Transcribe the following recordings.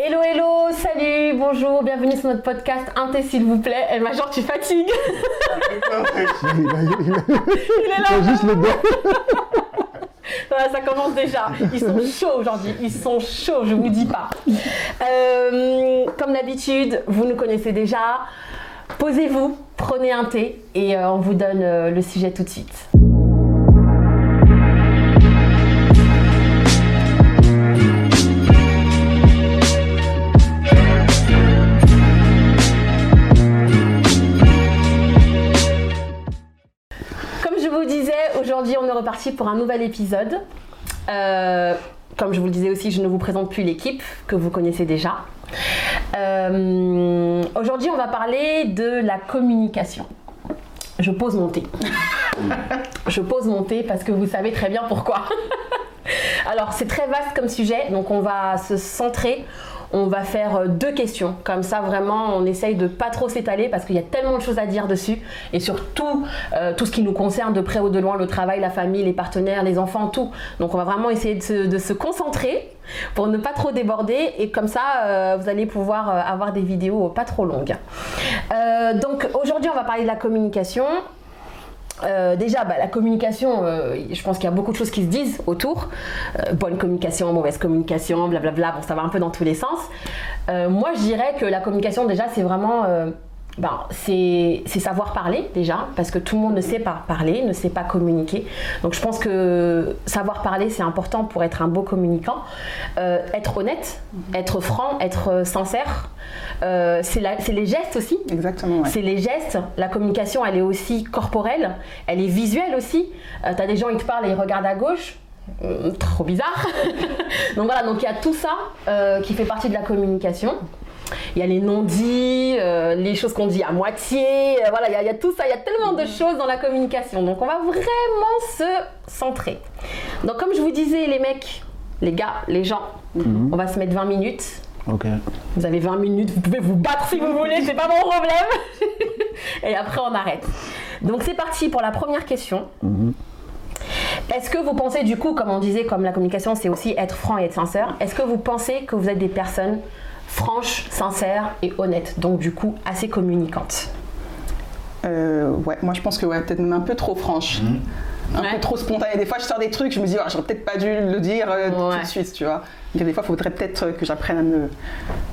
Hello, hello, salut, bonjour, bienvenue sur notre podcast Inté s'il vous plaît. Elle m'a genre tu fatigues. Il est là. juste le doigt. Voilà, ça commence déjà. Ils sont chauds aujourd'hui. Ils sont chauds, je vous dis pas. Euh, comme d'habitude, vous nous connaissez déjà. Posez-vous, prenez un thé et euh, on vous donne euh, le sujet tout de suite. On est reparti pour un nouvel épisode. Euh, comme je vous le disais aussi, je ne vous présente plus l'équipe que vous connaissez déjà. Euh, aujourd'hui on va parler de la communication. Je pose mon thé. je pose mon thé parce que vous savez très bien pourquoi. Alors c'est très vaste comme sujet, donc on va se centrer. On va faire euh, deux questions, comme ça vraiment on essaye de pas trop s'étaler parce qu'il y a tellement de choses à dire dessus et surtout euh, tout ce qui nous concerne de près ou de loin, le travail, la famille, les partenaires, les enfants, tout. Donc on va vraiment essayer de se, concentrer pour ne pas trop déborder et comme ça euh, vous allez pouvoir avoir des vidéos pas trop longues. Donc aujourd'hui on va parler de la communication. Euh, déjà, bah, la communication, euh, je pense qu'il y a beaucoup de choses qui se disent autour. Euh, bonne communication, mauvaise communication, blablabla. Bon, ça va un peu dans tous les sens. Moi, je dirais que la communication, déjà, c'est vraiment. Ben, c'est savoir parler déjà, parce que tout le monde ne sait pas parler, ne sait pas communiquer. Donc je pense que savoir parler, c'est important pour être un beau communicant. Euh, être honnête, être franc, être euh, sincère. Euh, c'est les gestes aussi. Exactement, ouais. C'est les gestes. La communication, elle est aussi corporelle, elle est visuelle aussi. Euh, T'as des gens, ils te parlent et ils regardent à gauche. Trop bizarre. donc voilà, donc il y a tout ça qui fait partie de la communication. Il y a les non-dits, euh, les choses qu'on dit à moitié. euh, voilà, il y, a, il y a tout ça. Il y a tellement de choses dans la communication. Donc on va vraiment se centrer. Donc comme je vous disais, les mecs, les gars, les gens, on va se mettre 20 minutes. Ok. Vous avez 20 minutes, vous pouvez vous battre si vous voulez, c'est pas mon problème. Et après, on arrête. Donc, c'est parti pour la première question. Est-ce que vous pensez, du coup, comme on disait, comme la communication, c'est aussi être franc et être sincère, est-ce que vous pensez que vous êtes des personnes franches, sincères et honnêtes, donc du coup assez communicantes Euh, ouais, moi je pense que ouais, peut-être même un peu trop franche. Un Ouais. peu trop spontanée. Des fois, je sors des trucs, je me dis, Ah, j'aurais peut-être pas dû le dire euh, tout Ouais. de suite, tu vois. Donc, des fois, il faudrait peut-être euh, que j'apprenne à me,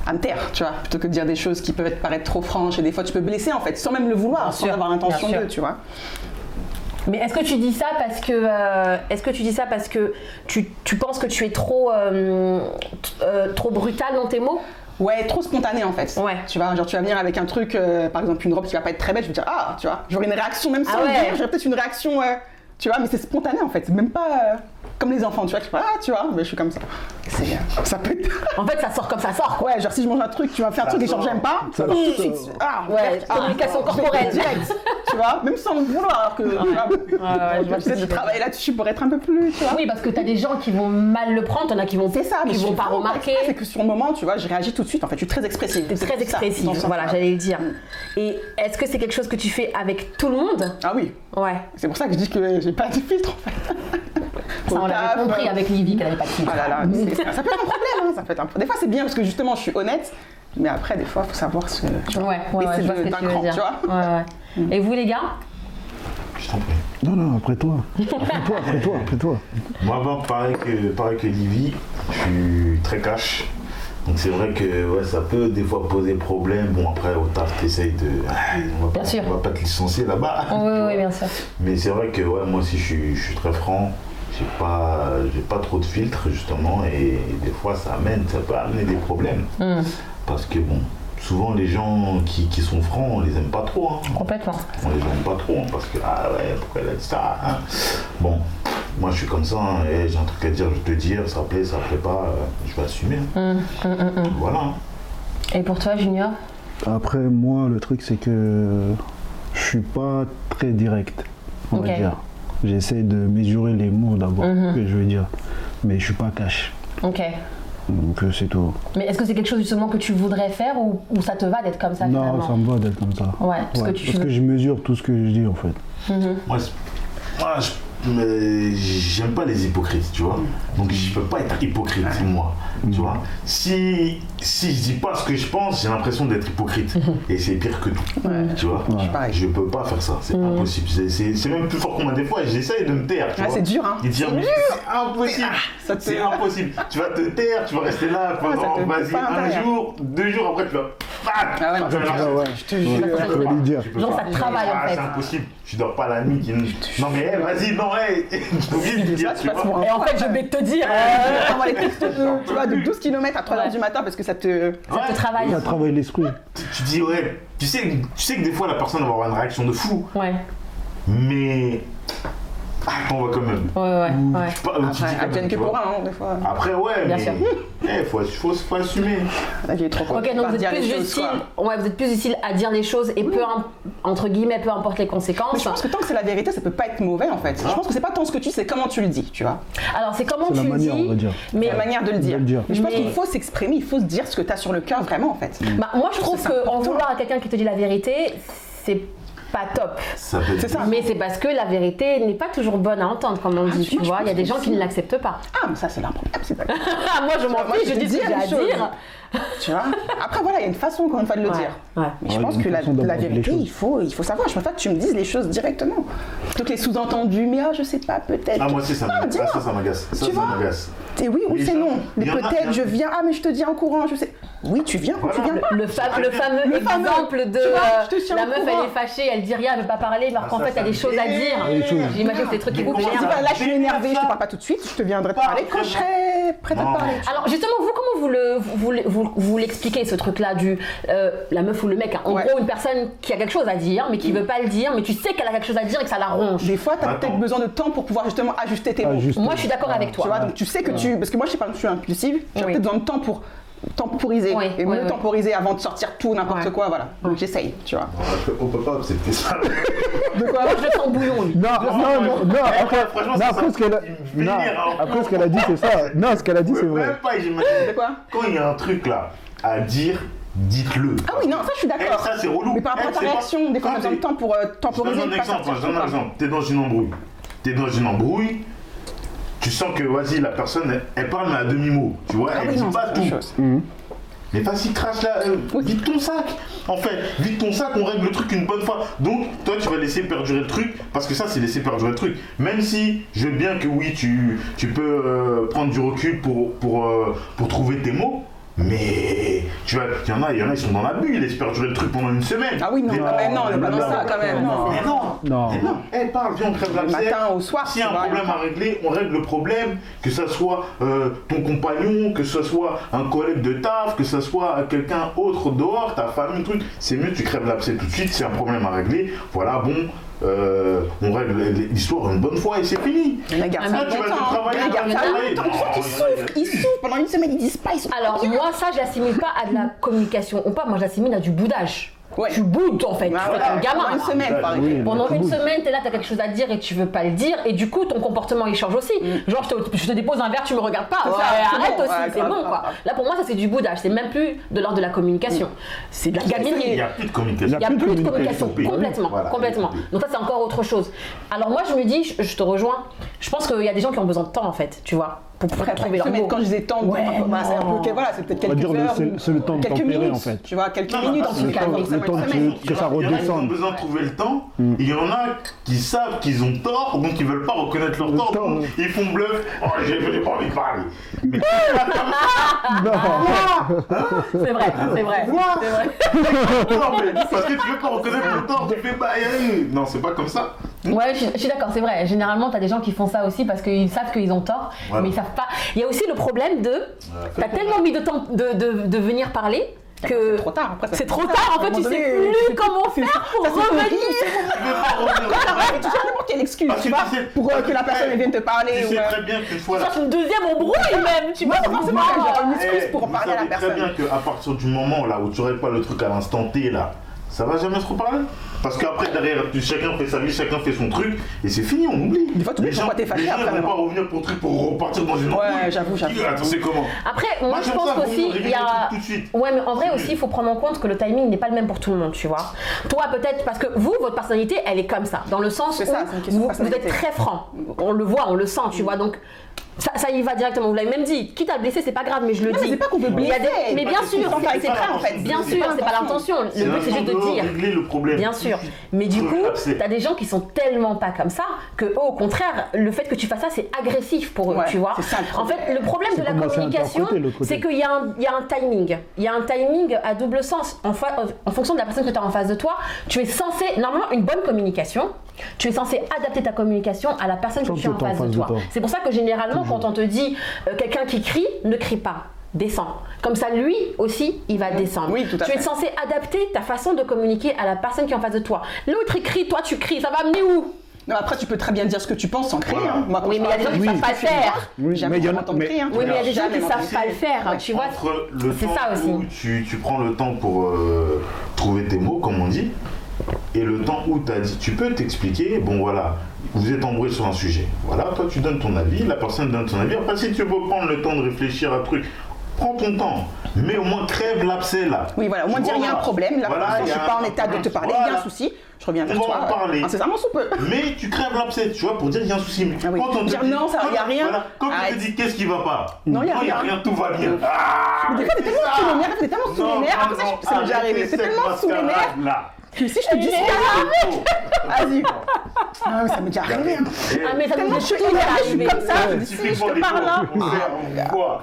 à me taire, tu vois, plutôt que de dire des choses qui peuvent être, paraître trop franches. Et des fois, tu peux blesser, en fait, sans même le vouloir, sans sûr, avoir l'intention de, tu vois. Mais est-ce que tu dis ça parce que euh, est-ce que tu dis ça parce que tu, tu penses que tu es trop euh, euh, trop brutal dans tes mots? Ouais, trop spontané en fait. Ouais. Tu vois, genre tu vas venir avec un truc, euh, par exemple une robe qui va pas être très belle, je vais dire ah, tu vois, j'aurai une réaction même sans Ah le ouais. dire, j'aurai peut-être une réaction, euh, tu vois, mais c'est spontané en fait, c'est même pas euh, comme les enfants, tu vois, qui font, ah, tu vois, mais je suis comme ça. C'est, euh, ça peut être. En fait, ça sort comme ça sort. Ouais, genre si je mange un truc, tu vas me faire un truc et genre j'aime pas, Ça de suite, ah, Ouais, ah, communication je vais corporelle. direct, tu vois, même sans le vouloir, alors que tu vois, ouais, je j'essaie tu de travailler là-dessus pour être un peu plus, tu vois. Oui, parce que t'as des gens qui vont mal le prendre, t'en as qui vont, C'est ça, mais qui je vont pas remarquer. C'est que sur le moment, tu vois, je réagis tout de suite. En fait, je suis très expressive. T'es très expressive, voilà, j'allais le dire. Et est-ce que c'est quelque chose que tu fais avec tout le monde? Ah oui, Ouais. c'est pour ça que je dis que j'ai pas de filtre en fait. Ça, on l'avait taf, compris euh, avec Livy qu'elle avait pas de filtre. Ah là là, c'est- ça peut être un problème. hein, ça peut être un... Des fois, c'est bien parce que justement, je suis honnête. Mais après, des fois, il faut savoir se. tu vois, Ouais, ouais, ouais, baisser je vois de- ce que tu veux cran, dire. tu vois. Ouais, ouais. Et vous, les gars? Je t'en prie. Non, non, après toi. Après toi, après toi, après toi. Moi, pareil que, pareil que Livy, je suis très cash. Donc c'est vrai que ouais, ça peut des fois poser problème. Bon après au taf t'essayes de. Ah, on va Bien pas, sûr. on va pas te licencier là-bas. Oui, oui, bien sûr. Mais c'est vrai que ouais, moi aussi je suis, je suis très franc. J'ai pas, j'ai pas trop de filtres justement et des fois ça amène, ça peut amener des problèmes. Hmm, Parce que bon, souvent les gens qui, qui sont francs, on les aime pas trop. hein. complètement. On les aime pas trop hein, parce que ah ouais, pourquoi elle a dit ça hein. Bon, moi je suis comme ça, hein, et j'ai un truc à dire, je vais te dire, ça plaît, ça plaît pas, euh, je vais assumer. Hmm, hmm. Voilà. Et pour toi, Junior? Après, moi, le truc, c'est que je suis pas très direct, on va dire. J'essaie de mesurer les mots d'abord, Mhm. que je veux dire. Mais je suis pas cash. Ok. Donc, euh, c'est tout. Mais est-ce que c'est quelque chose justement que tu voudrais faire ou, ou ça te va d'être comme ça non, finalement ça me va d'être comme ça. Ouais, parce que tu- parce que je mesure tout ce que je dis, en fait. Moi, moi, je, mais j'aime pas les hypocrites, tu vois. Donc je peux pas être hypocrite, moi, tu vois. Si, si je dis pas ce que je pense, j'ai l'impression d'être hypocrite. Et c'est pire que tout, tu vois. Je peux pas faire ça, c'est impossible. C'est- C'est même plus fort que moi. Des fois, j'essaye de me taire, tu Ah, vois. c'est dur, hein. Et dire, C'est impossible. ça te- C'est impossible. Tu vas te taire, tu vas rester là pendant, te vas-y, un l'intérieur. jour, deux jours après, tu vas. Ah ouais, non, Tu vas ça. Ah. Je te jure. Genre, travaille, en Ah, fait. C'est impossible. Tu dors pas la nuit. Non mais hey, vas-y, non, Ça, tu vois. Et en fait, je vais te dire, Euh, les de, tu vois, de 12 km à 3h Ouais. du matin parce que ça te. ça Ouais. te travaille. Ça travaille l'esprit. Tu, tu dis ouais, tu sais, tu sais que des fois la personne va avoir une réaction de fou, Ouais, mais ah, t'en vas quand même. ouais, ouais. ouais. Pas- dis Après, même, que pour un, hein, des fois. Après ouais, Bien mais sûr. eh, faut, faut, faut assumer. La vie est trop. Ok, donc vous êtes plus utile, ouais, vous êtes plus utile à dire les choses et peu entre guillemets, peu importe les Mais conséquences. je pense que tant que c'est la vérité, ça peut pas être mauvais en fait. Je pense que c'est pas tant ce que tu dis, c'est comment tu le dis, tu vois. Alors c'est comment C'est tu la le manière, dis, on va dire. mais La manière de le dire. le dire. Mais je pense Mais- qu'il faut s'exprimer, il faut se dire ce que tu as sur le cœur vraiment en fait. bah, moi je trouve qu'en vouloir à quelqu'un qui te dit la vérité, c'est pas top. C'est ça. Mais c'est parce que la vérité n'est pas toujours bonne à entendre, comme on dit, tu vois. Il y a des gens qui ne l'acceptent pas. Ah, mais ça c'est leur problème, c'est pas Ah, moi je m'en fiche, je dis ce que j'ai à dire. Tu vois Après voilà, il y a une façon encore une fois de le Ouais, dire. ouais. Mais je Ouais, pense que la, vérité, il faut, il faut savoir. Je préfère que tu me dises les choses directement. Plutôt que les sous-entendus, mais ah, je sais pas, peut-être. Ah moi aussi ça Ah, m'agace. Ah, ça, ça m'agace. Ça, Tu ça m'agace. C'est oui ou c'est non. Y peut-être, je viens, ah, mais je te dis en courant, je sais. Oui, tu viens ou tu viens. Le, fa- le fameux Le fameux. exemple de vois, euh, la meuf courant. elle est fâchée, elle dit rien, elle veut pas parler, alors Ah, qu'en fait elle a des choses à dire. Choses. J'imagine que c'est des trucs qui Mais vous là, je suis Mais énervée, je te parle pas tout de suite, je te viendrai te parler quand je serai prête à te Non. parler. Alors justement, vous comment vous le vous, vous, vous l'expliquez ce truc-là du euh, la meuf ou le mec hein. En Ouais. gros, une personne qui a quelque chose à dire, mais qui veut pas le dire, mais tu sais qu'elle a quelque chose à dire et que ça la ronge. Des fois, tu as peut-être besoin de temps pour pouvoir justement ajuster tes Ah, mots. Moi, je suis d'accord avec Tu toi. vois, donc tu sais que tu. Parce que moi, je sais pas, je suis impulsive, j'ai Oui. peut-être besoin de temps pour temporiser. Oui, et mieux oui. temporiser avant de sortir tout, n'importe Ouais. quoi, voilà. Donc j'essaye, tu vois. On peut pas accepter ça. De quoi je le sens bouillon, lui. Non, non, non, non, après, franchement, non, c'est après ça. ce qu'elle a, non, hein. après ce qu'elle a dit, c'est ça. Non, ce qu'elle a dit, c'est vrai. Même pas. De quoi Quand il y a un truc là à dire, dites-le. Ah oui, non, ça je suis Eh, d'accord. ça c'est relou. Mais par rapport Eh, à ta réaction, des fois on a besoin de temps pour euh, Je te temporiser. donne un exemple, je donne un exemple. T'es dans une embrouille. T'es dans une embrouille. Tu sens que, vas-y, la personne, elle, elle parle mais à demi-mot. Tu vois, Ah elle oui, dit non, pas tout. chose. Mais vas-y, crache là, euh, vide ton sac. En fait, vide ton sac, on règle le truc une bonne fois. Donc, toi, tu vas laisser perdurer le truc, parce que ça, c'est laisser perdurer le truc. Même si je veux bien que oui, tu, tu peux euh, prendre du recul pour, pour, euh, pour trouver tes mots. Mais tu vois, il y en a, il y en a, ils sont dans la bulle, ils laissent perdurer le truc pendant une semaine. Ah oui, non, Mais quand même, non, on est pas dans non, ça quand même. non, non. Mais non, Non. mais non, elle parle, viens, on crève Le l'abcès. matin au soir, S'il y a un problème à régler, on règle le problème, que ce soit euh, ton compagnon, que ce soit un collègue de taf, que ce soit quelqu'un autre dehors, ta famille, truc. C'est mieux, tu crèves l'abcès tout de suite, c'est un problème à régler. Voilà, bon, euh, on règle l'histoire une bonne fois et c'est fini. Il y en a qui gardent Ah, ça mais tu vas te travailler, Il y en a qui tu vas gardent ça travailler. longtemps. Tu vois qu'ils Non, souffrent, ils souffrent pendant une semaine, ils disent pas, ils sont Alors moi, ça, je l'assimile pas à de la communication ou pas. Moi, je l'assimile à du boudage. Ouais. Tu boudes en fait. Ah, tu fais ton gamin. pendant une semaine, par Oui. exemple. Pendant Tu une semaine, t'es là, t'as quelque chose à dire et tu veux pas le dire, et du coup, ton comportement il change aussi. Genre, je te, je te dépose un verre, tu me regardes pas. Ouais, Ça, arrête bon, aussi, ouais, c'est bon quoi. Là, pour moi, ça c'est du boudage. C'est même plus de l'ordre de la communication. C'est de la Il gaminerie. n'y a plus de communication. Il Il n'y a plus de communication, complètement, Voilà. complètement. Donc ça c'est encore autre chose. Alors moi je me dis, je, je te rejoins, je pense qu'il y a des gens qui ont besoin de temps en fait, tu vois, pour, pour trouver leur mot. quand je disais temps, Ouais, bah, c'est un non. peu, voilà, c'est peut-être quelques dire le- heures, c'est- le temps de quelques tempérer, minutes, en fait. Tu vois, quelques Non, non, minutes non, en c'est tout le cas. le temps que- ça Il y en a qui ont redescende. besoin de trouver le temps, il y en a qui savent qu'ils ont tort, donc ils veulent pas reconnaître leur Le tort, temps, donc oui. ils font bluff. Oh, j'ai pas envie de parler. Mais C'est vrai, c'est vrai. C'est vrai. non, mais parce que tu veux pas reconnaître ton tort, tu fais bah, euh, non, c'est pas comme ça. Ouais, je, suis- je suis d'accord, c'est vrai. Généralement, t'as des gens qui font ça aussi parce qu'ils savent qu'ils ont tort, Voilà. mais ils savent pas. Il y a aussi le problème de, t'as tellement mis de temps de, de, de venir parler que C'est trop tard. Après, c'est trop tard. En fait, tu sais plus comment c'est- faire pour revenir. Tu tu cherches n'importe quelle excuse, Parce tu que vois, tu pour euh, que la personne vienne te parler. Tu sais euh, très bien qu'une fois Tu là. cherches une deuxième embrouille même, tu vois, Moi, forcément, une excuse Eh, pour vous parler à la personne. très bien qu'à partir du moment là où tu règles pas le truc à l'instant T là, ça va jamais se reparler. Parce qu'après, derrière, tu- chacun fait sa vie, chacun fait son truc, et c'est fini, on oublie. Des fois, tu oublies les gens, pourquoi t'es fâché les gens après, vont pas revenir pour, truc, pour repartir dans une Ouais, j'avoue, j'avoue. Attends, c'est comment Après, moi, je pense ça, qu'aussi, il y a. tout de suite. Ouais, mais en vrai aussi, il faut prendre en compte que le timing n'est pas le même pour tout le monde, tu vois. Toi, peut-être, parce que vous, votre personnalité, elle est comme ça, dans le sens C'est où ça, c'est une question de vous, vous êtes très franc. On le voit, on le sent, tu vois. Donc, ça, ça y va directement. Vous l'avez même dit. Quitte à blesser, c'est pas grave, mais je le Non, dis. mais c'est pas qu'on des- blesser. Mais bien pas sûr, c'est exprès, en fait. Bien sûr, pas c'est pas l'intention. Le C'est but, c'est juste de dire. régler le problème. Bien sûr. Mais du coup, t'as des gens qui sont tellement pas comme ça que, au contraire, le fait que tu fasses ça, c'est agressif pour eux, Ouais, tu vois. c'est ça, le en fait, le problème de la communication, c'est qu'il y, a un- il y a un timing. Il y a un timing à double sens. En, fa- en fonction de la personne que tu as en face de toi, tu es censé, normalement, une bonne communication, tu es censé adapter ta communication à la personne que Sauf tu as en que face de toi. C'est pour ça que généralement, quand on te dit euh, quelqu'un qui crie, ne crie pas. Descends. Comme ça, lui aussi, il va descendre. Oui, tout à tu fait. es censé adapter ta façon de communiquer à la personne qui est en face de toi. L'autre, il crie, toi, tu cries. Ça va amener où? Non, après, tu peux très bien dire ce que tu penses sans crier. Voilà. hein. Oui, mais il y a des gens qui Oui. savent pas le faire. Oui, Jamais mais il y en a- m'entendre mais- crier. hein. Oui, mais il y a des gens qui savent m'entendre pas le faire, Ouais. tu vois. Entre le C'est ça aussi. où tu, tu prends le temps pour euh, trouver tes mots, comme on dit, et le temps où tu as dit, tu peux t'expliquer, bon voilà, vous êtes embrouillé sur un sujet. Voilà, toi tu donnes ton avis, la personne donne son avis. Après, si tu veux prendre le temps de réfléchir à un truc, prends ton temps. Mais au moins crève l'abcès là. Oui, voilà, au moins dire il y a un problème, là, voilà, il je y suis pas en état de te parler, il y a un souci, je reviens vers On va toi. en parler. Incessamment sous peu. Mais tu crèves l'abcès, tu vois, pour dire il y a un souci. Mais Ah oui. Quand on te Dire dit, non, ça, quand- y a rien. voilà, quand on te dit qu'est-ce qui va pas? Non, y a y a rien. rien, tout va bien. Ah, Mais des fois, t'es c'est tellement sous les nerfs, t'es tellement sous les nerfs, après ça, m'est déjà arrivé, t'es tellement sous les nerfs. Que si je te dis vas-y. Non, mais ça m'est déjà arrivé. hein. Ah, mais ça Tellement nous je est suis énervée, je suis comme ça, je dis si je te les parle là. c'est- cours.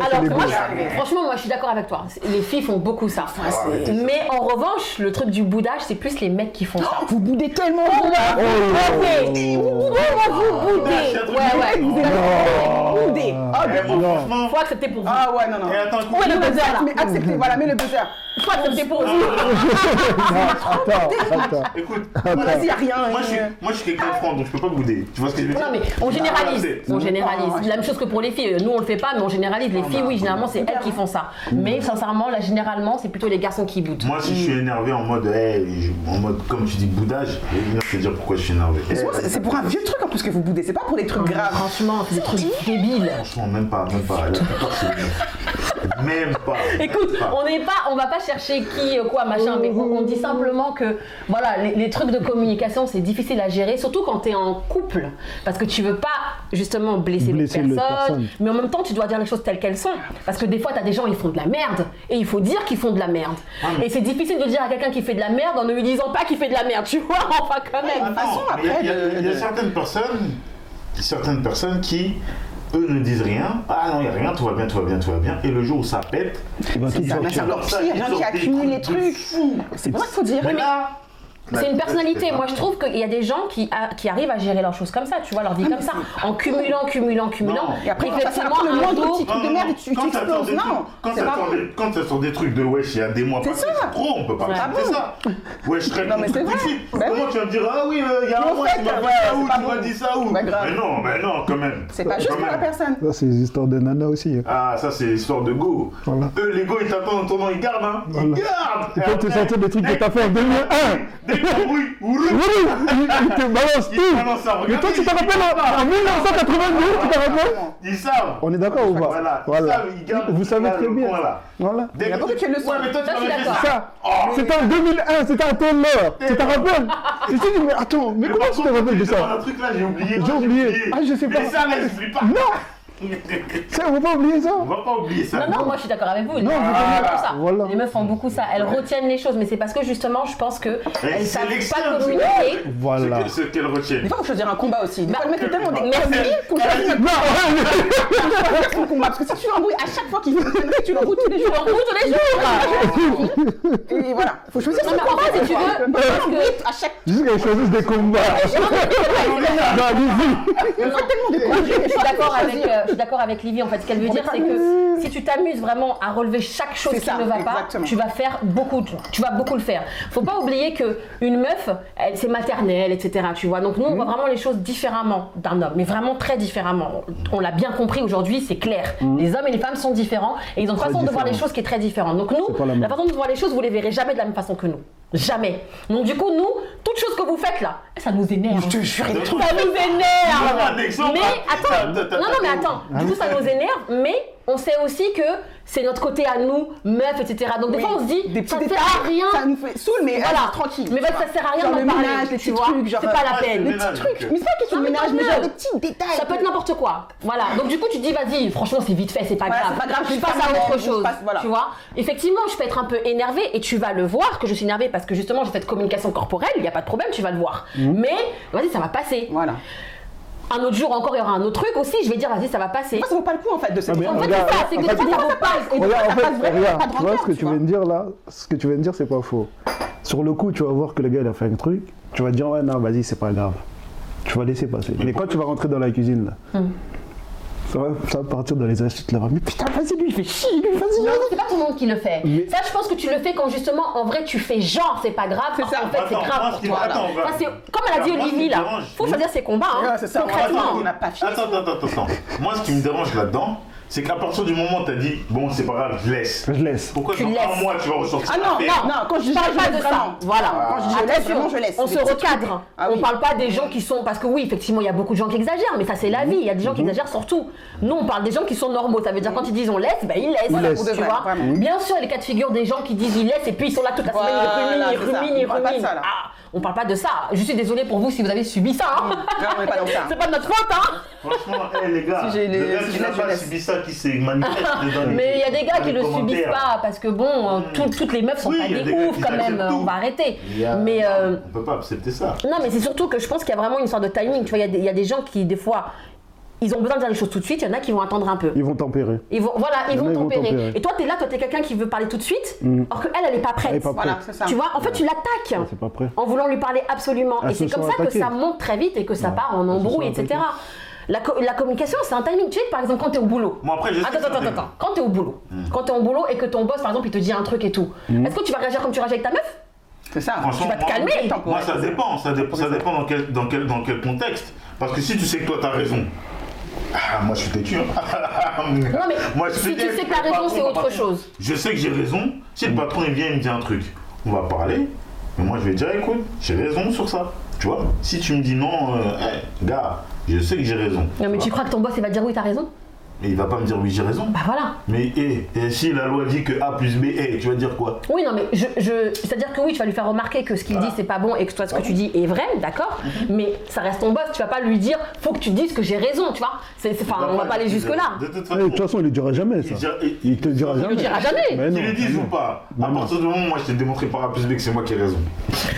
ça, Alors, moi, je- franchement, moi, je suis d'accord avec toi. Les filles font beaucoup ça. ça. Mais en revanche, le truc du boudage, c'est plus les mecs qui font ça. Vous boudez tellement. Oh, Oh, ouais, vous boudez. Ouais, ouais. Vous. Oh, Eh, Faut accepter pour vous. Ah ouais, non, non. et attends, Où est le buzzer là Mais acceptez, voilà, mets le buzzer. Faut accepter pour vous. Attends, attends. écoute, Vas-y, y a rien. moi je suis, euh, moi je suis quelqu'un de franc, donc je peux pas bouder. Tu vois ce que je veux dire? Non mais on généralise, Ah, on c'est- généralise. Ah. La même chose que pour les filles. Nous on le fait pas, mais on généralise. Les filles, oui, généralement c'est elles qui font ça. Mais sincèrement, là généralement c'est plutôt les garçons qui boudent. Moi, si je suis énervé en mode, hey, en mode, comme tu dis, boudage, je vais dire pourquoi je suis énervé. C'est pour un vieux truc en plus que vous boudez, c'est pas pour des trucs graves. Franchement, c'est des trucs débiles. Franchement, même pas, même pas. Même pas. Écoute, même pas. on n'est pas, on va pas chercher qui, quoi, machin, mais on, on dit simplement que, voilà, les, les trucs de communication, c'est difficile à gérer, surtout quand tu es en couple, parce que tu veux pas, justement, blesser, Blesser les personnes, personne. mais en même temps, tu dois dire les choses telles qu'elles sont, parce que des fois, tu as des gens, ils font de la merde, et il faut dire qu'ils font de la merde. Et c'est difficile de dire à quelqu'un qui fait de la merde en ne lui disant pas qu'il fait de la merde, tu vois, enfin, quand même. façon, mais il y a- après, il y, a- il y a de- certaines personnes, certaines personnes qui, eux, ne disent rien. Ah non, il n'y a rien, tout va bien, tout va bien, tout va bien. Et le jour où ça pète, va tout C'est ça, ça, pire, ils il y en a qui accumulent les trucs. C'est pour ça qu'il faut dire. Mais là, C'est une personnalité. c'est Moi, je trouve qu'il y a des gens qui, a- qui arrivent à gérer leurs choses comme ça, tu vois, leur vie comme ça, en cumulant, cumulant, cumulant. Non. Et après, ça effectivement, le un moindre petit truc de merde et tu tu quand ça sort exploses. des trucs- Non, quand c'est ça bon. des- quand ça sort des trucs de wesh il y a des mois C'est passés, ça. c'est trop, on peut pas Ouais. accepter ça. Wesh, c'est suite. Ben Comment tu vas me dire, ah oui, euh, il y a un mois, tu m'as fait ça c'est où, pas tu m'as dit ça où grave. Mais non, mais non, quand même. C'est pas juste pour la personne. Ça, c'est les histoires de nana aussi. hein. Ah, ça c'est l'histoire de go. Voilà. Eux, les go, ils t'attendent en tournant, ils gardent, hein. Ils gardent. Ils peuvent te sortir des trucs que t'as fait en 2001. Ils te balancent Ils tout. Mais toi, tu te rappelles en en 1982, tu te rappelles ils savent. On est d'accord ou pas Voilà, Vous savez très bien. Voilà. Dès Il que tu- le mais tu Ça, je c'était en 2001, c'était un temps mort. Tu te rappelles tu te dis, mais attends, mais comment tu te rappelles de ça Un truc là, j'ai oublié. J'ai oublié. Ah, je sais Mais pas. ça, là, j'oublie pas. Non Ça, on va pas oublier ça On va pas oublier ça. Non, non, moi je suis d'accord avec vous. Les Non, meufs vous font ça. voilà. Les meufs font beaucoup ça. Elles retiennent les choses, mais c'est parce que justement, je pense que elles c'est savent pas communiquer. Voilà. Ce que- Ce qu'elle retient. Des fois, il faut choisir un combat aussi. Des Bah, fois, le mec est tellement merci. faut choisir Non, son combat. Parce que si tu l'embrouilles à chaque fois qu'il fait tu l'embrouilles tous les Tu jours. l'embrouilles tous les jours. Et voilà, faut choisir Non, son combat. si des tu veux, à chaque juste qu'elles choisissent des combats. Non, allez-y. Non, non, je suis d'accord avec, euh, suis d'accord avec Livy. En fait, ce qu'elle veut dire, est c'est que si tu t'amuses vraiment à relever chaque chose qui ça, ne va pas, tu vas faire beaucoup. Tu vas beaucoup le faire. Faut pas oublier que une meuf, elle, c'est maternelle, etc. Tu vois. Donc nous, on voit vraiment les choses différemment d'un homme, mais vraiment très différemment. On l'a bien compris aujourd'hui, c'est clair. Les hommes et les femmes sont différents et ils ont une façon de voir les choses qui est très différente. Donc nous, la la, façon de voir les choses, vous les verrez jamais de la même façon que nous. Jamais. Donc du coup, nous, toute chose que vous faites là, ça nous énerve. Je te jure, il est trop- Ça nous énerve exemple, Mais hein. attends, non, non, mais attends, du coup ça nous énerve, mais on sait aussi que c'est notre côté à nous, meufs, etc. Donc des Oui, fois on se dit, des ça ne sert à rien. Ça nous fait saoul, mais Voilà. tranquille. Mais bah, ça sert à rien le parler, ménage, les petits trucs, genre. C'est pas la c'est peine. le Les petits trucs. Mais c'est pas question de ménage, mais genre des petits détails. Ça peut être n'importe quoi. Voilà. Donc du coup, tu dis, vas-y, franchement, c'est vite fait, c'est pas grave. c'est pas grave, je passe à autre chose. Tu vois Effectivement, je peux être un peu énervée et tu vas le voir que je suis énervée parce que justement, j'ai cette communication corporelle, il n'y a pas de problème, tu vas le voir. Mais vas-y, ça va passer. Voilà. Un autre jour encore, il y aura un autre truc aussi, je vais dire, vas-y, ça va passer. Moi, ça vaut pas le coup en fait de se Ah, En fait, regarde, c'est ça, c'est que ça vaut pas. Et des fois, Regarde, ça en fait, passe vraiment regarde, pas de tu vois ce que tu viens de dire là, ce que tu viens de dire, c'est pas faux. Sur le coup, tu vas voir que le gars il a fait un truc, tu vas te dire ouais non vas-y c'est pas grave. Tu vas laisser passer. Mais quand tu vas rentrer dans la cuisine là, Ça, va, partir dans les astuces là. Mais putain vas-y lui il fait chier, lui vas-y. Non, c'est pas tout le monde qui le fait. Mais- Ça, je pense que tu le fais quand justement, en vrai, tu fais genre, c'est pas grave. C'est ça. qu'en fait, c'est grave pour toi. attends, là. Ça, comme elle a dit Olivier là. Faut choisir ses combats. Hein. Ouais, c'est ça. Concrètement. Attends, on n'a pas fini. Attends, attends, attends, attends. Moi, ce qui me dérange là-dedans, c'est qu'à partir du moment où t'as dit, bon, c'est pas grave, je laisse. Je laisse. Pourquoi Tu dans laisses. un mois tu vas ressortir Ah non, l'affaire non, quand je dis Je parle je pas laisse de ça. Voilà. Quand je dis je laisse, vraiment, je laisse. On se recadre. Ah on oui. parle pas des gens qui sont. Parce que oui, effectivement, il y a beaucoup de gens qui exagèrent, mais ça, c'est la vie. Il y a des gens qui exagèrent surtout. Nous, on parle des gens qui sont normaux. Ça veut dire quand ils disent on laisse, ben ils laissent. Ils laissent. Tu vrai, vois. Bien sûr, les cas de figure des gens qui disent ils laissent et puis ils sont là toute la semaine, ils ruminent, ils ruminent, ils On ruminent. On parle pas de ça. Je suis désolée pour vous si vous avez subi ça. hein. Non, pas ça. C'est pas de notre faute, hein. Franchement, eh, les gars, Si j'ai les- le gars qui je n'a pas subi ça, qui s'est manifesté Mais il y a des gars qui le subissent pas parce que bon, euh, tout- toutes les meufs sont Oui, pas des des ouf quand même. On va arrêter. A- Mais euh, On peut pas accepter ça. non, mais c'est surtout que je pense qu'il y a vraiment une sorte de timing. Tu vois, y il y, a des gens qui des fois ils ont besoin de dire les choses tout de suite. Il y en a qui vont attendre un peu. Ils vont tempérer. Ils vont, voilà, ils vont a, ils vont tempérer. Et toi, t'es là, toi, t'es quelqu'un qui veut parler tout de suite, Mm. alors qu'elle, elle est pas prête. Elle est pas Voilà, ça. Tu vois, en fait, tu l'attaques en voulant lui parler absolument. Et c'est comme ça que ça monte très vite et que ça Ouais. part en embrouille, etc. attaquées. La, co- la communication, c'est un timing. Tu sais, par exemple, quand t'es au boulot. Bon, après, je sais Attends, attends, attends, attends. Quand t'es au boulot, Mm. quand t'es au boulot et que ton boss, par exemple, il te dit un truc et tout, est-ce que tu vas réagir comme tu réagis avec ta meuf? C'est ça. Franchement, Tu vas te moi- calmer. Moi, ça dépend. Ça dépend, ça dépend dans, quel, dans, quel, dans quel contexte. Parce que si tu sais que toi, t'as raison. Ah, moi, je suis têtu. hein. Non, mais Moi, je si tu sais que la raison, c'est autre chose. Je sais que j'ai raison. Si le patron il vient il me dit un truc, on va parler. Mais moi je vais dire écoute, j'ai raison sur ça. Tu vois? Si tu me dis non, euh, hey, gars, je sais que j'ai raison. Non, mais tu crois que ton boss, il va te dire oui, t'as raison? Mais il va pas me dire oui j'ai raison. Bah voilà. Mais eh, et si la loi dit que A plus B, eh, tu vas dire quoi? Oui, non, mais je, je- c'est-à-dire que oui, tu vas lui faire remarquer que ce qu'il dit c'est pas bon et que toi ce que tu dis est vrai, d'accord? Mais ça reste ton boss, tu vas pas lui dire faut que tu dises que j'ai raison, tu vois? C'est, Enfin, on va pas aller jusque-là. De toute Ouais, façon, De toute façon, il le dira jamais il ça. dira- il- Il te le dira le jamais. dira jamais. Mais non, Qu'ils le disent ou pas À partir du moment où moi je t'ai démontré par A plus B que c'est moi qui ai raison.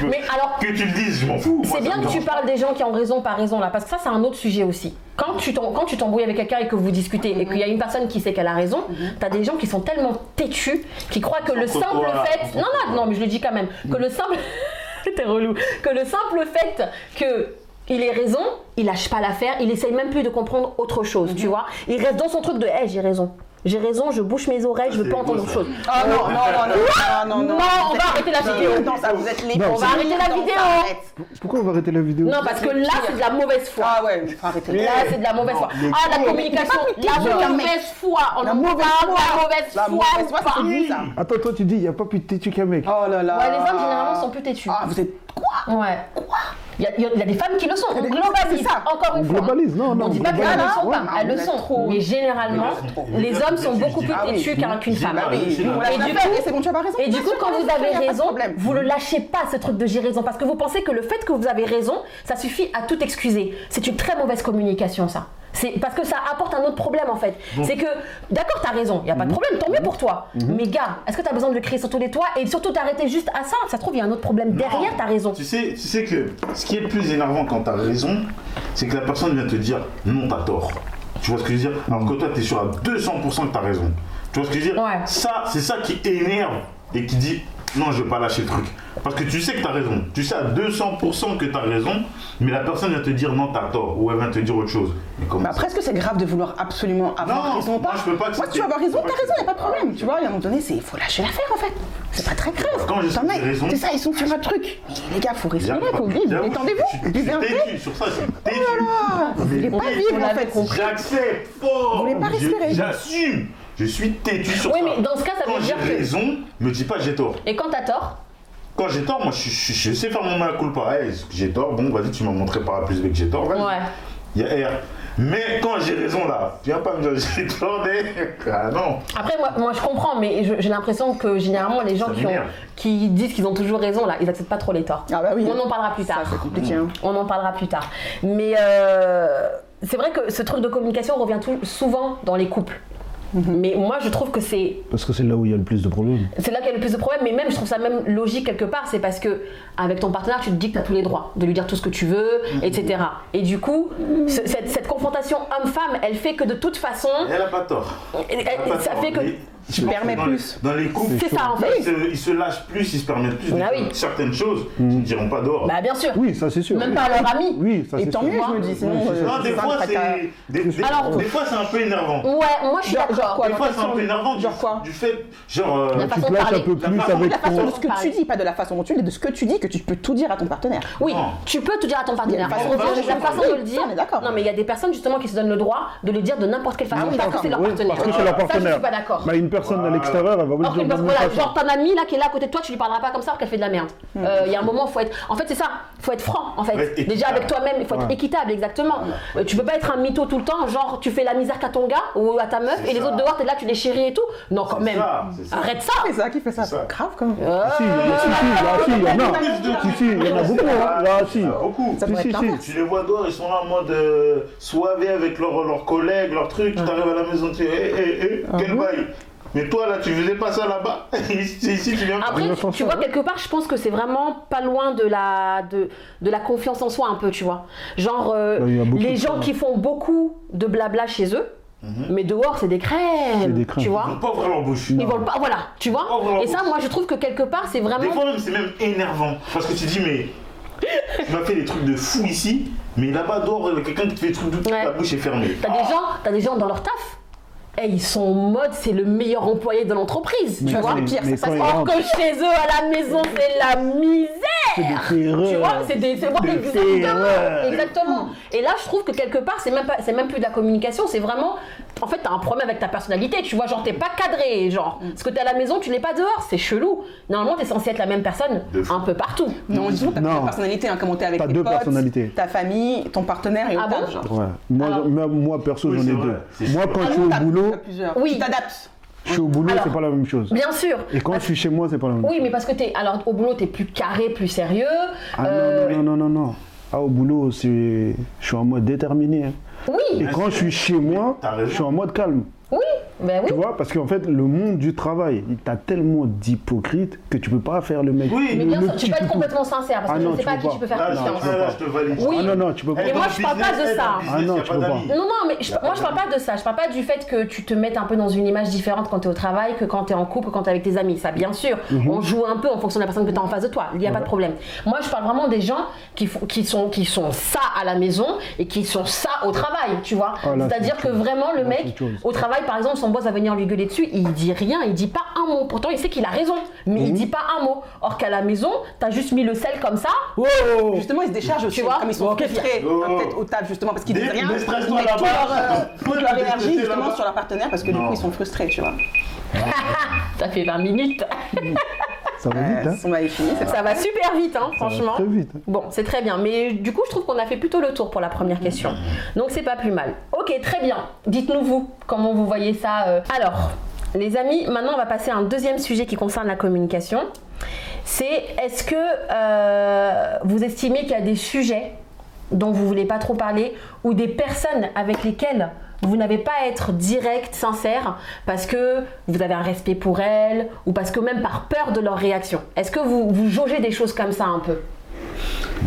Mais alors, Que tu le dises, je m'en fous. C'est bien que tu parles des gens qui ont raison, pas raison là, parce que ça c'est un autre sujet aussi. Quand tu t'en- quand tu t'embrouilles avec quelqu'un et que vous discutez et qu'il y a une personne qui sait qu'elle a raison, t'as des gens qui sont tellement têtus qui croient que le simple fait, non non non, mais je le dis quand même, que le simple, t'es relou, que le simple fait que il ait raison, il lâche pas l'affaire, il essaye même plus de comprendre autre chose, tu vois. Il reste dans son truc de, hé, j'ai raison. J'ai raison, je bouche mes oreilles, je veux pas entendre autre chose. Ah non, non, non, non, non, non, Non, on va arrêter la vidéo. Non, ça, vous êtes les Non, On va arrêter la vidéo. Pourquoi on va arrêter la vidéo? Non, parce que là, c'est de la mauvaise foi. Ah ouais, arrêter. Là, c'est de la mauvaise foi. Ah, la communication, la mauvaise foi. On La en mauvaise foi. la mauvaise foi c'est lui, ça? Attends, toi tu dis, il n'y a pas plus de têtu qu'un mec. Oh là là. Ouais, les hommes, généralement, sont plus têtus. Ah, vous êtes quoi? Ouais. Il y, a, il y a des femmes qui le sont. On globalise. ça. Encore On une fois. globalise, non, non. On dit pas qu'elles ne le sont pas, Ouais. elles le sont. trop- Mais généralement, trop- les hommes sont têtus, beaucoup plus. Ah oui. têtus qu'un- qu'une femme. Et du coup- c'est bon, tu as pas raison. Et du coup, quand vous avez raison, vous le lâchez pas ce truc de j'ai raison parce que vous pensez que le fait que vous avez raison, ça suffit à tout excuser. C'est une très mauvaise communication, ça. C'est parce que ça apporte un autre problème en fait. C'est que, d'accord, t'as raison, il y a pas de problème, tant mieux pour toi. Mais gars, est-ce que t'as besoin de le crier sur tous les toits et surtout t'arrêter juste à ça? Ça se trouve, il y a un autre problème derrière, t'as raison. Tu sais, tu sais que ce qui est le plus énervant quand t'as raison, c'est que la personne vient te dire non, t'as tort. Tu vois ce que je veux dire? Alors que toi, t'es sûr à 200% que t'as raison. Tu vois ce que je veux dire? Ouais. Ça, c'est ça qui énerve et qui dit non, je veux pas lâcher le truc. Parce que tu sais que tu as raison. Tu sais à 200% que tu as raison, mais la personne va te dire non, tu as tort, ou elle va te dire autre chose. Mais comment Mais après, est-ce que c'est grave de vouloir absolument avoir Non, raison ou pas moi, je peux pas Moi, si tu veux avoir raison, t'as pas raison, y a pas de problème. Tu vois, il y a un moment donné, il faut lâcher l'affaire en fait. C'est pas très grave. Quand je sais que as- raison- C'est ça, ils sont sur un truc. Mais les gars, faut respirer, faut vivre. Détendez-vous. têtu sur ça, je suis têtu. Ah, Vous voulez pas vivre en fait. J'accepte fort. Vous voulez pas respirer. J'assume. Je suis têtu sur Oui, ça. mais dans ce cas, ça Quand veut j'ai dire que. raison, me dis pas j'ai tort. Et quand t'as tort, Quand j'ai tort, moi je, je- je sais faire mon mal culpa. Hey, j'ai tort, bon vas-y tu m'as montré par A plus B que j'ai tort. vas-y. ouais. Il y a R. Mais quand j'ai raison là, viens pas me dire j'ai tort, mais... Ah non. Après, moi, moi je comprends, mais je- j'ai l'impression que généralement, les gens Ça qui, ont- qui disent qu'ils ont toujours raison, là, ils acceptent pas trop les torts. Ah bah oui. On en parlera plus Ça, tard. c'est compliqué. hein. On en parlera plus tard. Mais euh, c'est vrai que ce truc de communication revient tout- souvent dans les couples. Mhm. Mais moi, je trouve que c'est Parce que c'est là où il y a le plus de problèmes. c'est là qu'il y a le plus de problèmes. Mais même, je trouve ça même logique quelque part. C'est parce que avec ton partenaire, tu te dis que tu as tous les droits de lui dire tout ce que tu veux, etc. Et du coup, ce- cette, cette confrontation homme-femme, elle fait que de toute façon, Elle a pas tort. elle- Elle a pas ça tort. fait que Mais pense permets dans plus. Les, dans les couples, c'est ça en fait. ils se, ils se lâchent plus, ils se permettent plus Ah oui. certaines choses qu'ils ne diront pas dehors. Bah bien sûr. Oui, ça c'est sûr. Même pas à leur ami. Oui, ça Et c'est tant sûr. mieux, je me dis. Sinon, Oui, c'est euh, non, des fois, c'est des, des- Alors- des fois, c'est un peu énervant. Ouais, moi je suis d'accord. Des fois, c'est un peu énervant. Genre du- quoi? Du fait, genre. La Tu façon te de lâches un parler. peu La plus façon- façon de ce que tu dis, pas de la façon dont tu dis, de ce que tu dis, que tu peux tout dire à ton partenaire. Oui, tu peux tout dire à ton partenaire. Façon la façon de le dire. on est d'accord. Non, mais il y a des personnes justement qui se donnent le droit de le dire de n'importe quelle façon Ah oui, parce que c'est leur partenaire. parce que c'est leur Ça, je partenaire. suis pas d'accord. Personne à l'extérieur, elle va vous le Alors dire parce que voilà, genre ton ami là qui est là à côté de toi, tu lui parleras pas comme ça alors qu'elle fait de la merde. Euh, Il y a un moment, faut être. En fait, c'est ça. Faut être franc. En fait, déjà avec toi-même, il faut être Ouais. équitable, exactement. Euh, tu peux pas être un mytho tout le temps, genre tu fais la misère qu'à ton gars ou à ta meuf et les autres dehors t'es là, tu les chéris et tout. Non, quand même. ça, c'est ça. Arrête ça. C'est ça qui fait ça. C'est ça. Grave quand même. Euh, Si, il y en a- si, si, là, si, il y en a. Si, si, il y en a beaucoup, hein. Là, si. Il y en a beaucoup. Tu les vois dehors, ils sont là en mode euh, soivé avec leurs leurs collègues, leurs trucs. Tu t'arrives à la maison, tu dis, hé, hé, hé, Ah quel bail Mais toi là, tu faisais pas ça là-bas Ici, ici, tu viens. Après, tu vois, quelque part, je pense que c'est vraiment pas loin de la, de, de la confiance en soi, un peu, tu vois. Genre, euh, les gens ça. qui font beaucoup de blabla chez eux, mais dehors, c'est des crèmes, des tu Ils vois. vont pas ouvrir leur bouche. Ils volent pas, voilà, tu vois. Et ça, moi, je trouve que quelque part, c'est Des vraiment. fois même, c'est même énervant. Parce que tu dis, mais. Tu m'as fait des trucs de fou ici, mais là-bas dehors, il y a quelqu'un qui te fait des trucs de Ouais. la bouche est fermée. T'as des gens, t'as des gens dans leur taf. Et ils sont en mode, c'est le meilleur employé de l'entreprise, tu vois. pire, ça, Or rentrent, que chez eux, à la maison, c'est la misère. C'est des terreurs. Tu vois, c'est des. Des exactement, exactement. Et là, je trouve que quelque part, c'est même, pas, c'est même plus de la communication, c'est vraiment. En fait, t'as un problème avec ta personnalité, tu vois, genre, t'es pas cadré, genre. Parce que t'es à la maison, tu l'es pas dehors, c'est chelou. Normalement, t'es censé être la même personne De un peu partout. Non, disons, t'as Non. plusieurs personnalités, hein, comment t'es avec T'as tes deux potes, personnalités. ta famille, ton partenaire et Ah au bon taf, genre. Ouais. Moi, Alors- moi, moi, perso, Oui, j'en ai deux. Moi, quand je Ah suis non, au t'as- boulot, t'as. Oui. Tu t'adaptes. Je suis au boulot, c'est pas la même chose. Bien sûr. Et quand je suis chez moi, c'est pas la même chose. Oui, mais parce que t'es. Alors, au boulot, t'es plus carré, plus sérieux. Ah Euh, non, non, non, non, non. Ah, au boulot, c'est... je suis en mode déterminé. hein. Oui, Et quand je suis chez moi, je suis en mode calme. Oui, ben oui. Tu vois, parce qu'en fait, le monde du travail, t'as tellement d'hypocrites que tu peux pas faire le mec. Oui. Mais bien sûr, tu peux être complètement sincère parce que Ah je non, ne sais tu pas à peux qui pas. tu peux faire confiance. je, là, je te valide. Oui. Ah non, non, tu peux pas. Et moi, je parle pas de ça. Ah non, tu peux pas. Non, non, mais je- moi je parle pas de ça. Je parle pas du fait que tu te mettes un peu dans une image différente quand tu es au travail que quand tu es en couple, quand tu es avec tes amis. Ça, bien sûr, Mhm. on joue un peu en fonction de la personne que tu as en face de toi. Il n'y a pas de problème. Moi, je parle vraiment des gens qui, sont, qui sont ça à la maison et qui sont ça au travail, tu vois. Ah, là, C'est-à-dire c'est que vraiment, le mec, au travail, par exemple, son boss va venir lui gueuler dessus, il dit rien, il dit pas un mot. Pourtant, il sait qu'il a raison, mais Mhm. il dit pas un mot. Or qu'à la maison, tu as juste mis le sel comme ça. Oh Justement, ils se déchargent aussi, vois comme ils sont Ok. frustrés, Oh. hein, peut-être au taf, justement, parce qu'ils disent rien. Ils mettent toute leur, euh, énergie, justement, sur leur partenaire, parce que du coup, ils sont frustrés, tu vois. Ça fait 20 minutes. Ça va vite, hein finir, c'est Ça va super vite, hein, franchement. Très vite. hein. Bon, c'est très bien. Mais du coup, je trouve qu'on a fait plutôt le tour pour la première question. Donc, c'est pas plus mal. Ok, très bien. Dites-nous, vous, comment vous voyez ça. euh. Alors, les amis, maintenant, on va passer à un deuxième sujet qui concerne la communication. C'est est-ce que euh, vous estimez qu'il y a des sujets dont vous voulez pas trop parler ou des personnes avec lesquelles vous n'avez pas à être direct, sincère, parce que vous avez un respect pour elles ou parce que même par peur de leur réaction. Est-ce que vous, vous jaugez des choses comme ça un peu?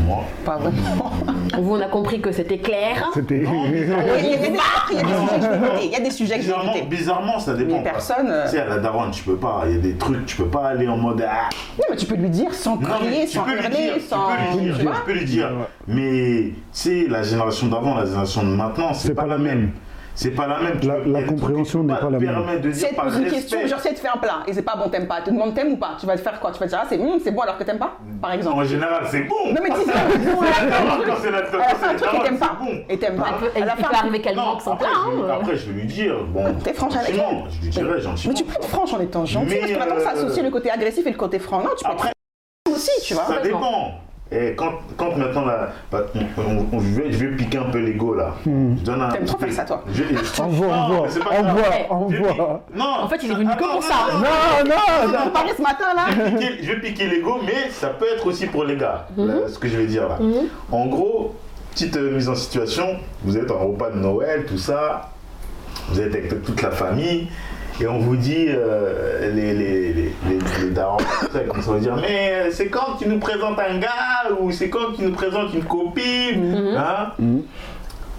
Moi, Pas vraiment. Vous, on a compris que c'était clair. C'était. Il y a des- sujets que je vais éviter. Il y a des sujets que je vais bizarrement, ça dépend. Mais personne, euh, Tu sais, à la daronne, tu peux pas. Il y a des trucs, tu peux pas aller en mode. Ah, Non, mais tu peux lui dire sans crier, tu sans hurler, tu sans. peux lui dire, tu tu peux lui dire. Mais c'est la génération d'avant, la génération de maintenant, c'est pas, la même. C'est pas la même. Tu La- la a compréhension que tu n'est pas la même. de dire par une respect. question, genre si elle te fait un plat et c'est pas bon, t'aimes pas, elle te demande t'aimes ou pas, tu vas te faire quoi? Tu vas te dire ah c'est c'est bon alors que t'aimes pas, par exemple. En général, c'est bon. Non mais dis c'est la a c'est truc et t'aimes pas. c'est. Et t'aimes pas. Elle peut, a arriver qu'elle Non, manque son après, plat. je vais- hein. après, je vais lui dire, bon. T'es franche avec elle. Je lui dirai gentiment. Mais tu peux être franche en étant gentil, Mais, parce que maintenant ça euh, associe le côté agressif et le côté franc. Non, tu peux être aussi, tu vois. ça dépend. Et quand, quand maintenant, là, bah, on- on- on- je, vais, je vais piquer un peu l'ego là. Je donne un T'aimes trop faire ça, toi. Je- je- grave. envoie, Eh, Non. En fait, il est venu que pour ça. non, non, Non. On parlait ce matin là. Je vais piquer- l'ego, mais ça peut être aussi pour les gars, Mhm. là, ce que je vais dire là. En gros, petite euh, mise en situation, vous êtes en repas de Noël, tout ça, vous êtes avec toute la famille, et on vous dit, euh, les, les, les, les, les darons, tout ça, à vous dire, mais euh, c'est quand tu nous présentes un gars, ou c'est quand tu nous présentes une copine, hein?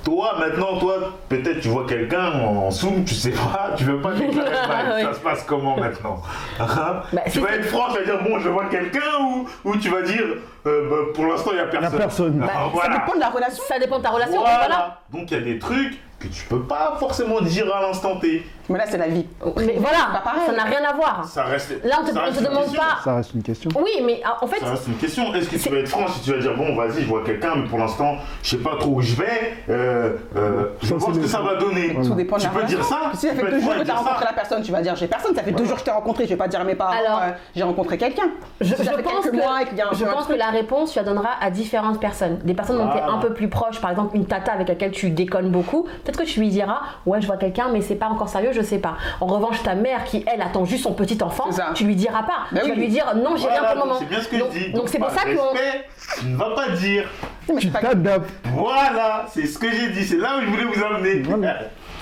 Toi, maintenant, toi, peut-être tu vois quelqu'un en Zoom, tu sais pas, tu veux pas déclarer ça, Oui. ça se passe comment maintenant? Hein? Bah, Tu vas être franc, tu vas dire bon, je vois quelqu'un ou, ou tu vas dire euh, bah, pour l'instant il n'y a personne. personne. Ah, Bah, Ça dépend de la relation. Ça dépend de ta relation. Voilà. Voilà. Donc il y a des trucs que tu peux pas forcément dire à l'instant T. Mais là, c'est la vie. Mais voilà, ça n'a rien à voir. Ça reste. Là, on te, ça on reste te demande pas. Ça reste une question. Oui, mais ah, en fait, Ça reste une question. Est-ce que tu vas être franc si tu vas dire bon, vas-y, je vois quelqu'un, mais pour l'instant, je sais pas trop où je vais. Euh, euh, je c'est ce que ça va donner. Tout dépend de Tu la peux dire ça Si ça fait deux jours que tu as rencontré la personne, tu vas dire j'ai personne. Ça fait deux jours que je t'ai rencontré, je vais pas dire à mes parents Alors, euh, j'ai rencontré quelqu'un. je, Si pense, que, mois je pense que la réponse, tu la donneras à différentes personnes. Des personnes dont tu es Voilà. un peu plus proche, par exemple une tata avec laquelle tu déconnes beaucoup, peut-être que tu lui diras Ouais, je vois quelqu'un, mais c'est pas encore sérieux, je sais pas. En revanche, ta mère qui, elle, attend juste son petit enfant, tu lui diras pas. Bah tu vas lui dire Non, j'ai Voilà, rien pour le donc moment. C'est bien ce que donc, je dis. donc c'est pour ça respect, Tu ne vas pas dire. Mais Tu t'adaptes. Voilà, c'est ce que j'ai dit. C'est là où je voulais vous amener. Voilà.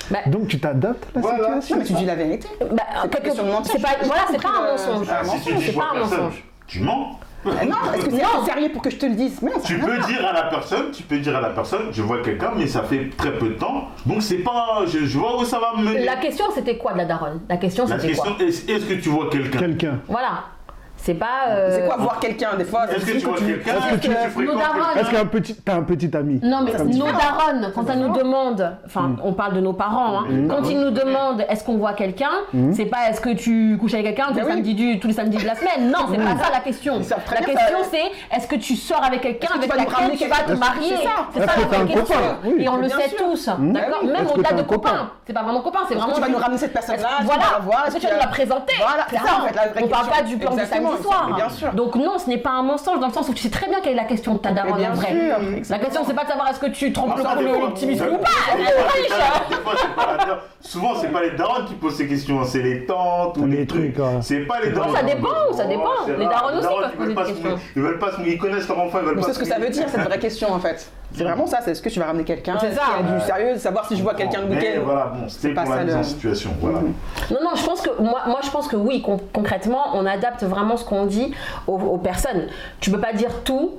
Donc tu t'adaptes à la Voilà. Non, situation. mais tu dis la vérité. Bah, C'est pas voilà, c'est un mensonge. Ah, si C'est pas un personne, mensonge. tu mens. Eh Non, est-ce que c'est sérieux pour que je te le dise Tu peux dire à la personne, tu peux dire à la personne, je vois quelqu'un, mais ça fait très peu de temps, donc c'est pas, je, je vois où ça va me mener. La question, c'était quoi de la daronne? La question, La c'était question, quoi est-ce est-ce que tu vois quelqu'un? Quelqu'un. Voilà. C'est pas. euh, C'est quoi voir quelqu'un des fois Est-ce que c'est tu vois que quelqu'un est-ce que tu- Est-ce darons- qu'un petit, t'as un petit ami Non, mais nos fais. daronnes, quand elles nous demandent, enfin, on parle de nos parents, hein, quand ils nous demandent est-ce qu'on voit quelqu'un, c'est pas est-ce que tu couches avec quelqu'un tous, les oui. samedis du- tous les samedis de la semaine? Non, c'est pas ça la question. La question, ça. c'est est-ce que tu sors avec quelqu'un Est-ce que tu avec vas nous laquelle tu vas te marier? C'est ça. Ça que la vraie question. Et on le sait tous, d'accord? Même que au-delà t'as de copains. C'est pas vraiment copain, c'est que vraiment. tu vas nous ramener cette personne-là? Que Voilà, la voir est-ce que tu vas que- la présenter? Voilà, c'est ça, Clairement. en fait, la vraie On parle pas du plan du samedi bien sûr. Donc non, ce n'est pas un mensonge dans le sens où tu sais très bien quelle est la question de ta daronne en vrai. La question, c'est pas de savoir est-ce que tu trompes des le, des ou pas. hein. Souvent, c'est pas les darons qui posent ces questions, c'est les tantes ou Les trucs. C'est pas les darons. ça dépend, ça Oh, dépend. Les darons aussi peuvent ils poser veulent pas des se mouiller. questions. Ils veulent pas se mouiller. Ils connaissent leur enfant, ils veulent pas c'est se ce que ça veut dire, cette vraie question en fait. C'est vraiment ça, c'est est-ce que tu vas ramener quelqu'un C'est ça. qu'il y a du sérieux, de savoir si je vois quelqu'un le Mais week-end. voilà, bon, c'était pas pour la ça, mise le- en situation. Voilà. Non, non, je pense que moi, moi je pense que oui, con- concrètement, on adapte vraiment ce qu'on dit aux, aux personnes. Tu peux pas dire tout.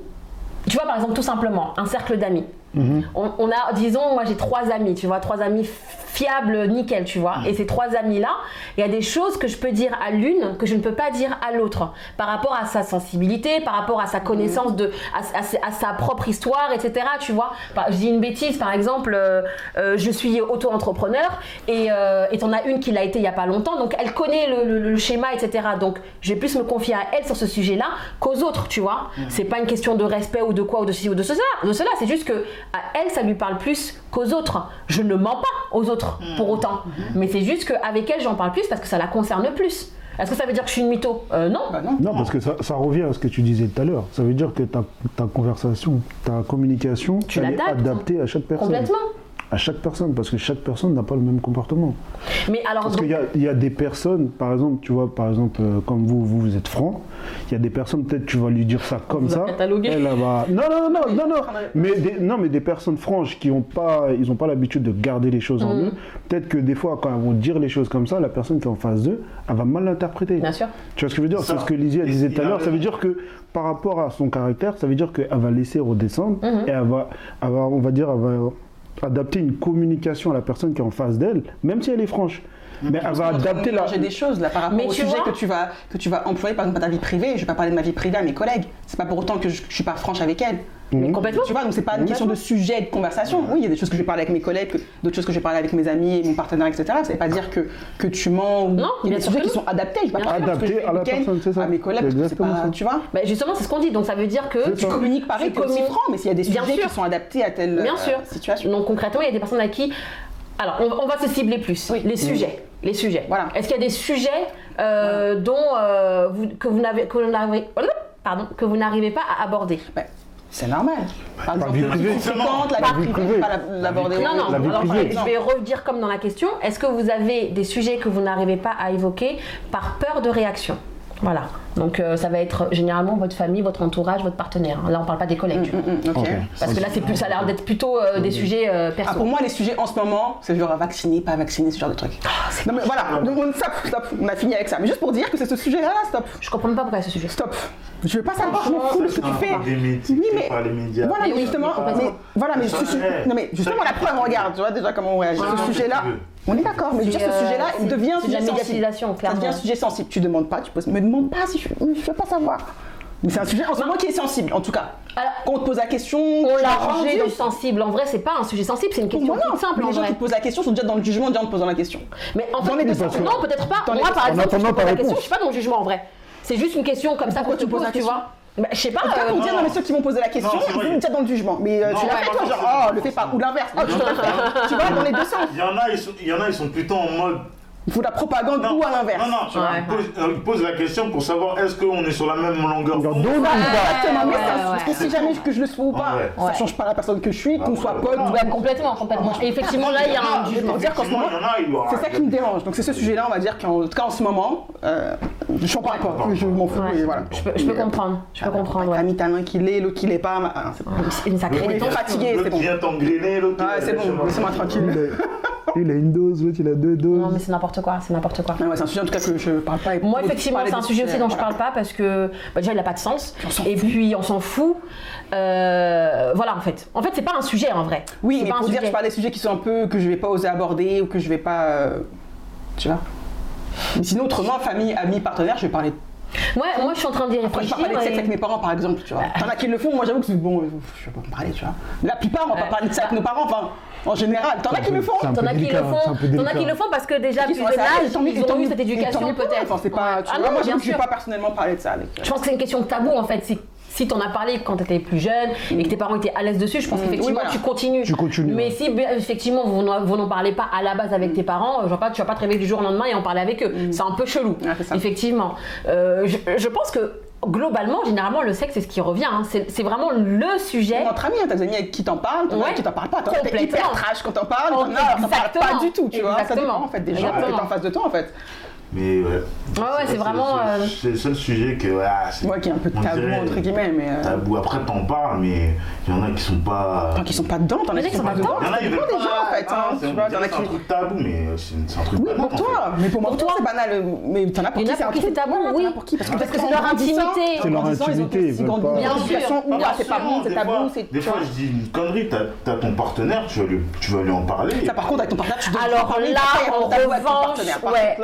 Tu vois, par exemple, tout simplement, un cercle d'amis. On, on a, disons, moi j'ai trois amis, tu vois, trois amis fiables, nickel, tu vois. Et ces trois amis-là, il y a des choses que je peux dire à l'une que je ne peux pas dire à l'autre, par rapport à sa sensibilité, par rapport à sa connaissance de, à, à sa- à sa propre histoire, etc. Tu vois. Par- je dis une bêtise, par exemple, euh, euh, je suis auto-entrepreneur et euh, et t'en as une qui l'a été il y a pas longtemps, donc elle connaît le, le- le schéma, etc. Donc je vais plus me confier à elle sur ce sujet-là qu'aux autres, tu vois. C'est pas une question de respect ou de quoi ou de ceci ou de cela, de cela. C'est juste que à elle ça lui parle plus qu'aux autres. Je ne mens pas aux autres pour autant, mais c'est juste qu'avec elle j'en parle plus parce que ça la concerne plus. Est-ce que ça veut dire que je suis une mytho? Euh, Non. Bah non. Non, parce que ça, ça revient à ce que tu disais tout à l'heure. Ça veut dire que ta, ta conversation, ta communication, Tu elle est l'adaptes. adaptée à chaque personne. Complètement. À chaque personne, parce que chaque personne n'a pas le même comportement. Mais alors, Parce donc- qu'il y a, il y a des personnes, par exemple, tu vois, par exemple, euh, comme vous, vous, vous êtes franc, il y a des personnes, peut-être tu vas lui dire ça comme vous ça. Elle, va... Non, non, non, non, non, mais des, non, mais des personnes franches qui ont pas, ils n'ont pas l'habitude de garder les choses en Mhm. eux, peut-être que des fois, quand elles vont dire les choses comme ça, la personne qui est en face d'eux, elle va mal l'interpréter. bien sûr. Tu vois ce que je veux dire? C'est ce que Lizzie elle disait tout à l'heure. Ça veut dire que par rapport à son caractère, ça veut dire qu'elle va laisser redescendre Mhm. et elle va, elle va, on va dire, elle va adapter une communication à la personne qui est en face d'elle, même si elle est franche. Mais elle va adapter la. J'ai des choses là par rapport Mais au sujet vois- que tu vas que tu vas employer par exemple à ta vie privée. Je vais pas parler de ma vie privée à mes collègues. C'est pas pour autant que je, je suis pas franche avec elles. Mais complètement. Tu vois, donc c'est pas une question de sujet de conversation. Oui, il y a des choses que je vais parler avec mes collègues, d'autres choses que je vais parler avec mes amis et mon partenaire, etc. Ça veut pas dire que, que tu mens ou Non, il y bien a des sûr sujets qui sont adaptés. Je vais pas Bien Adaptés à la personne, c'est ça. À mes collègues, parce que pas, ça. tu vois. Bah, justement, c'est ce qu'on dit. Donc ça veut dire que Tu ça. communiques pareil, Tu aussi franc, mais s'il y a des Bien sujets qui sont adaptés à telle Bien euh, sûr. situation. Donc concrètement, il y a des personnes à qui. Alors, on, va se cibler plus. Oui. Les sujets. Les sujets. Voilà. Est-ce qu'il y a des sujets euh, dont euh, vous, que vous n'avez que vous n'arrivez pardon que vous n'arrivez pas à aborder? C'est normal. Par exemple, vie le privée. la La vie vie privée, pas la- l'aborder. Non, non. La vie alors, je vais redire comme dans la question. Est-ce que vous avez des sujets que vous n'arrivez pas à évoquer par peur de réaction? Voilà. Donc euh, ça va être généralement votre famille, votre entourage, votre partenaire. Là, on parle pas des collègues. Mm, mm. Ok. Parce que là, c'est plus, ça a l'air d'être plutôt euh, des sujets euh, Ah, perso. pour moi, les sujets en ce moment, c'est genre vacciner, pas vacciner, ce genre de truc. non, mais voilà, donc on, stop, stop, on a fini avec ça. Mais juste pour dire que c'est ce sujet-là, stop, Je comprends même pas pourquoi ce sujet. stop. Je veux pas savoir, je m'en fous de ce que tu fais. Oui, mais- par les médias. Voilà, Mais oui, justement, mais, voilà, mais, Ça, non, mais justement, la preuve, regarde, tu vois déjà comment on réagit. Ce sujet-là, on est d'accord, mais C'est, ce euh, sujet-là, il devient un c'est de la sujet sensible. médiatisation, Ça devient un sujet sensible. Tu demandes pas, tu poses, me demande pas si je, je veux pas savoir. Mais c'est un sujet en ce moment qui est sensible, en tout cas. Alors, Quand on te pose la question, on l'a rendu rendu. sensible. En vrai, c'est pas un sujet sensible, c'est une question moi, toute simple en les gens vrai. qui te posent la question sont déjà dans le jugement déjà en te posant la question. Mais en Dans fait, les deux non, sens. non, peut-être pas. Dans Moi, par exemple, je attendant te pose la question, réponse. je suis pas dans le jugement en vrai. C'est juste une question comme ça te tu poses tu vois. Bah, je sais pas. Euh, pour dire, non, mais ceux qui m'ont posé la question, Non, ils sont vrai. déjà dans le jugement. Mais euh, Non, tu l'as fait, toi, genre, oh, le fais pas. Ou l'inverse, oh, tu vois, dans les deux sens. Il y en a, ils sont, il y en a, ils sont plutôt en mode. Il faut la propagande ou à l'inverse. Non, non, tu vois, Ouais. ils posent, euh, ils posent la question pour savoir est-ce qu'on est sur la même longueur d'onde. ou pas Exactement, mais ouais, ça, ouais. parce que si jamais que je le sois ou pas, Ouais. ça Ouais. change pas la personne que je suis, qu'on Ouais, soit pote complètement, complètement. Et effectivement, là, il y a un Je jugement. c'est ça qui me dérange. Donc c'est ce sujet-là, on va dire qu'en tout cas en ce moment, euh, je parle pas. Je m'en fous. Je peux, je comprendre. Je peux comprendre, T'as mis ta main qui l'est, l'autre qui l'est pas. ah, c'est une sacrée On est détention. fatigué, c'est bon. vient t'engrainer, l'autre qui Ah, c'est bon, laissez-moi il tranquille. A, il a une dose, l'autre il a deux doses. Non, mais c'est n'importe quoi, c'est n'importe quoi. Ah ouais, c'est un sujet en tout cas que je parle pas. et Moi, effectivement, c'est un sujet aussi dont je voilà. parle pas parce que bah, déjà, il n'a pas de sens. Et puis, on s'en fout. Euh, voilà, en fait. En fait, c'est pas un sujet en vrai. Oui, C'est mais pas un pour dire, sujet. je parle des sujets qui sont un peu que je vais pas oser aborder ou que je vais pas. euh, tu vois Mais sinon, autrement, famille, amis, partenaires, je vais parler. Ouais, moi, je suis en train d'y Après, je vais réfléchir. pas parler de sexe et- avec mes parents, par exemple, tu vois. T'en as qui le font, moi j'avoue que c'est bon, je vais pas en parler, tu vois. La plupart, on va Ouais. pas parler de ça avec nos parents, enfin, en général. T'en as qui le font T'en as qui le font, t'en as qui le font parce que déjà, plus jeune âge, tant mieux- ils tant ont eu mieux- cette éducation peut-être. Tu Ah moi je sûr. pas personnellement parler de ça avec. euh, Je pense que c'est une question de tabou en fait. Si, si t'en as parlé quand t'étais plus jeune et que tes parents étaient à l'aise dessus, je pense qu'effectivement oui, voilà. tu continues. Tu continues, Mais ouais. si effectivement vous n'en parlez pas à la base avec tes parents, euh, genre pas, tu vas pas te réveiller du jour au lendemain et en parler avec eux. C'est un peu chelou. Effectivement. Euh, je, je pense que globalement, généralement, le sexe c'est ce qui revient. hein. C'est vraiment le sujet. Entre amis, hein, t'as des amis avec qui t'en parlent, t'en Ouais. qui t'en parlent pas, t'es hyper trash quand t'en parles, t'en parles pas du tout, tu vois. Ça dépend en fait des gens qui sont en face de toi en fait. Mais ouais. Ouais, ouais, c'est le vraiment, seul- euh, C'est le seul sujet que. ouais, c'est- Moi qui est un peu tabou dirait entre guillemets, mais. euh, Tabou. Après, t'en parles, mais il y en a qui sont pas. Tant qu'ils sont pas dedans, t'en Il y as en a qui sont pas dedans. Il y en a, veulent dépend pas. des gens en fait, Ah, hein, c'est tu vois, t'en as c'est un qui. truc tabou, mais c'est un truc Oui, pour toi, mais pour moi, Pour toi, c'est banal. Mais t'en as pour qui qui c'est tabou, oui. pour qui Parce que Parce que peut-être c'est leur intimité. C'est leur grandissant, ils ont intimité, Bien sûr, ah, c'est pas bon, c'est Des tabou. Des fois, je dis une connerie, t'as ton partenaire, tu vas lui, tu vas lui en parler. Ça, par contre, avec ton partenaire, tu dois Alors là, en revanche, ouais,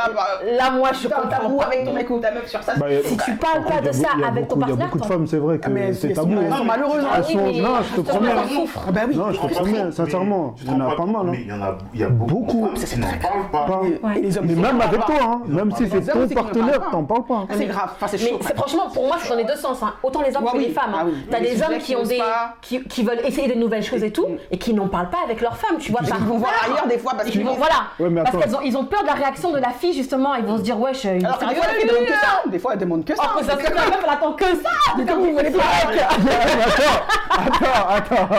là, bah, moi, je t'as un tabou comprends pas. avec ton mec ou ta meuf sur ça. Bah, c'est- Si tu parles Par pas de ça avec ton beaucoup- Il y a partenaire, beaucoup de femmes, c'est vrai que c'est tabou. hein. Mais Non, je te promets. bah. Non, je te promets, sincèrement, il y en a pas mal. Mais hein. il y en a, beaucoup. N'en pas. Mais même ils avec toi, hein, même si c'est ton partenaire, t'en parles pas. Ah, C'est grave, c'est Mais chaud. franchement, pour moi, c'est dans les deux sens. hein. Autant les hommes que les femmes. hein. Ah. T'as des hommes qui ont des, qui, qui veulent essayer de nouvelles choses et tout, et qui n'en parlent pas avec leurs femmes. Tu vois, qu'ils vont voir ailleurs des fois parce qu'ils vont, voilà, parce qu'ils ont, ils ont peur de la réaction de la fille justement. Ils vont se dire, wesh, il est des sérieux, fois, elle demande que ça. Des fois, elle demande que ça. Oh, mais ça se fait, la meuf, elle attend que ça. Mais comme vous voulez pas. Attends, attends.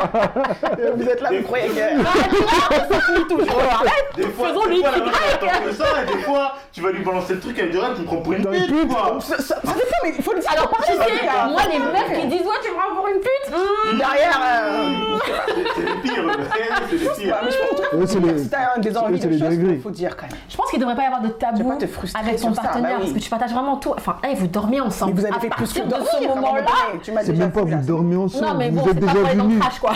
Vous êtes là, vous croyez que. Arrête, ça finit toujours. Arrête. Des fois, Faisons des le fois, la Y. meuf, elle attend que ça, et des fois, tu vas lui balancer le truc, elle dira, tu me prends pour une pute, pute. quoi. Ça, ça, ça dépend, mais il faut le dire. Alors, tu sais, Derrière, moi, les meufs qui disent, ouais, tu me prends pour une pute. hum, Derrière. euh, C'est les pires, c'est les pires. mais je pense que Eux, c'est les- si t'as des envies c'est de les choses, dingueries. il faut dire quand même. Je pense qu'il devrait pas y avoir de tabou Avec ton sur ça, partenaire bah oui. parce que tu partages vraiment tout. Enfin, hey, vous dormez ensemble. Mais vous avez à fait plus que dormir. ce moment-là. donné, tu m'as C'est déjà même pas vous dormez ensemble, Non, mais vous bon, êtes déjà dans venus. quoi.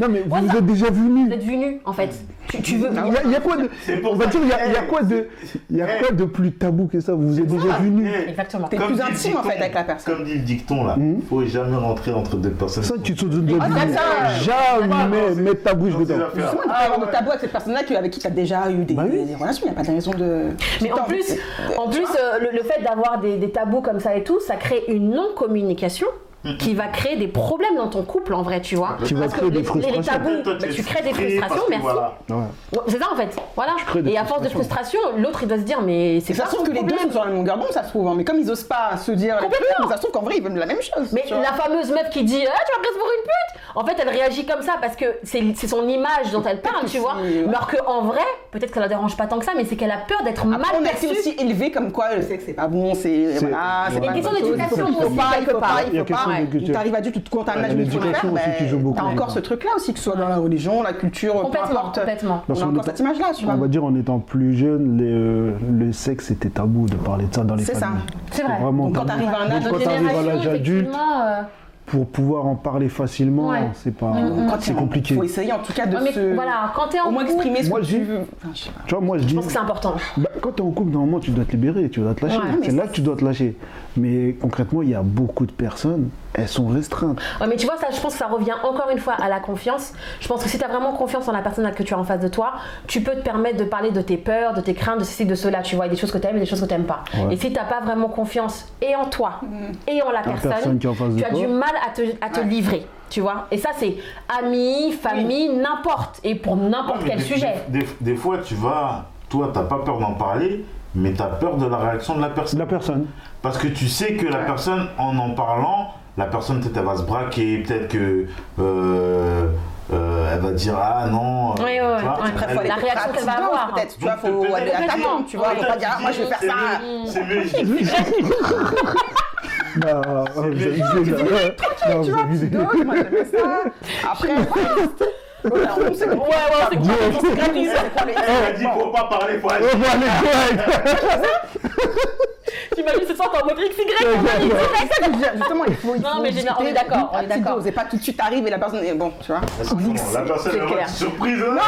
Non, mais vous êtes déjà Vous venus. êtes venus, en fait. Tu, tu veux. Il y, a- il y a quoi de. C'est pour On va dire, il y a, que- il y a quoi de. Il y a Eh. quoi de plus tabou que ça? Vous êtes déjà venus. Eh, Exactement. T'es plus intime, en fait, avec la personne. Comme dit le dicton là, Mhm. faut jamais rentrer entre deux personnes. Ça, tu te déjà Ah, Jamais mettre ta bouche dans dedans. Justement, il de tabou avec cette personne-là avec qui tu as déjà eu des, Bah oui. des relations. Il n'y a pas de raison de. Mais en plus, en plus euh, le, fait d'avoir des, des tabous comme ça et tout, ça crée une non-communication qui va créer des problèmes dans ton couple en vrai, tu vois. Va Parce que créer des les, les- tabous, Toi, bah, tu crées des frustrations, merci. voilà. Ouais. Ouais, C'est ça en fait, voilà. Et à force de frustration, l'autre il doit se dire mais c'est Et ça pas se trouve que les deux sont sur la même longueur d'onde, ça se trouve. hein. Mais comme ils osent pas se dire les trucs, ça se trouve qu'en vrai, ils veulent la même chose. Mais tu la fameuse meuf qui dit ah, tu vas presque pour une pute En fait, elle réagit comme ça parce que c'est c'est son image dont elle parle, tu vois. alors qu'en vrai, peut-être que ça la dérange pas tant que ça, mais c'est qu'elle a peur d'être mal Après, on a été perçue. aussi élevé comme quoi le sexe c'est pas bon, c'est voilà, c'est pas Une question d'éducation aussi, pas, il quelque faut part. Pas, Il y il a faut question pas. d'éducation. Il t'arrive adulte, tu comptes un Ouais, tu le l'éducation aussi qui joue beaucoup, T'as encore ce truc-là aussi, que ce soit dans la religion, la culture, peu Complètement, importe. complètement. On Parce a qu'on encore cette image-là, tu vois. On va dire en étant plus jeune, euh, le sexe était tabou de parler de ça dans les C'est ça. familles. C'est vrai. Donc quand t'arrives à un âge quand t'arrives à l'âge adulte, euh, pour pouvoir en parler facilement, Ouais. c'est pas, Quand c'est compliqué. Faut essayer en tout cas de ouais, mais se. voilà, quand en Au moins couple, exprimer ce Moi, que tu veux. Enfin, je sais pas. Tu vois, moi je dis, je pense que c'est important. bah, quand tu es en couple, normalement tu dois te libérer, tu dois te lâcher. Ouais, c'est là que tu dois te lâcher. Mais concrètement, il y a beaucoup de personnes, elles sont restreintes. Ouais, mais tu vois, ça, je pense que ça revient encore une fois à la confiance. Je pense que si tu as vraiment confiance en la personne que tu as en face de toi, tu peux te permettre de parler de tes peurs, de tes craintes, de ceci, de cela, tu vois, et des choses que tu aimes et des choses que tu n'aimes pas. Ouais. Et si tu n'as pas vraiment confiance et en toi et en la personne, personne qui est en face de tu as toi. du mal à te, à te Ouais. livrer, tu vois. Et ça, c'est amis, famille, n'importe. Et pour n'importe Ouais, quel des- sujet. Des, des- des fois, tu vas, toi, t'as pas peur d'en parler, mais t'as peur de la réaction de la personne. La personne. Parce que tu sais que la personne, en en parlant, la personne peut-être elle va se braquer, peut-être que euh, euh, elle va dire ah non. euh, Oui, oui, tu vois, oui. Après, elle- faut aller La réaction qu'elle va avoir. Peut-être, tu vois, faut aller à ta Complètement. tombe, tu vois. Faut pas dire, ah, moi je vais faire c'est ça. C'est mieux. Bah, vous avez là. Non, Tu vois, moi ça. Après, on sait Ouais, ouais, c'est quoi c'est gratuit, c'est les- Elle a dit faut pas parler, faut bon, allez, direct. T'imagines ce soir, t'es en mode XY, on C'est que Justement, il faut. Non, faut mais on est d'accord, on est d'accord. Et pas tout de suite arrive et la personne est bon, tu vois. La personne C'est être surprise. hein.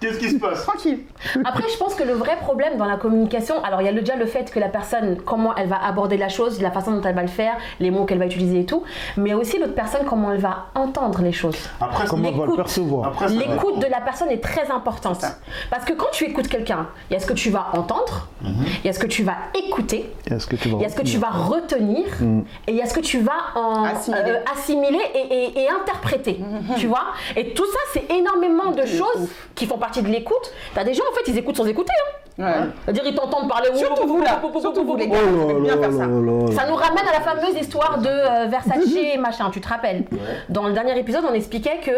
Qu'est-ce qui se passe Tranquille. Après, je pense que le vrai problème dans la communication, alors il y a le- déjà le fait que la personne, comment elle va aborder la chose, la façon dont elle va le faire, les mots qu'elle va utiliser et tout, mais aussi l'autre personne, comment elle va entendre les choses. Après, Comment on va le percevoir Après, ça va. L'écoute de la personne est très importante. Parce que quand tu écoutes quelqu'un, il y a ce que tu vas entendre, il y a ce que tu vas écouter, il y a ce que tu vas retenir et il y a ce que tu vas en Assimiler. euh, assimiler et, et- et interpréter. Tu vois? Et tout ça, c'est énormément de choses qui font partie de l'écoute. T'as des gens, en fait, ils écoutent sans écouter. hein. Ouais. C'est-à-dire, ils t'entendent parler. Surtout vous là, surtout vous les gars, bien faire ça. Ça nous ramène à la fameuse histoire de euh, Versace et machin, tu te rappelles Dans le dernier épisode, on expliquait que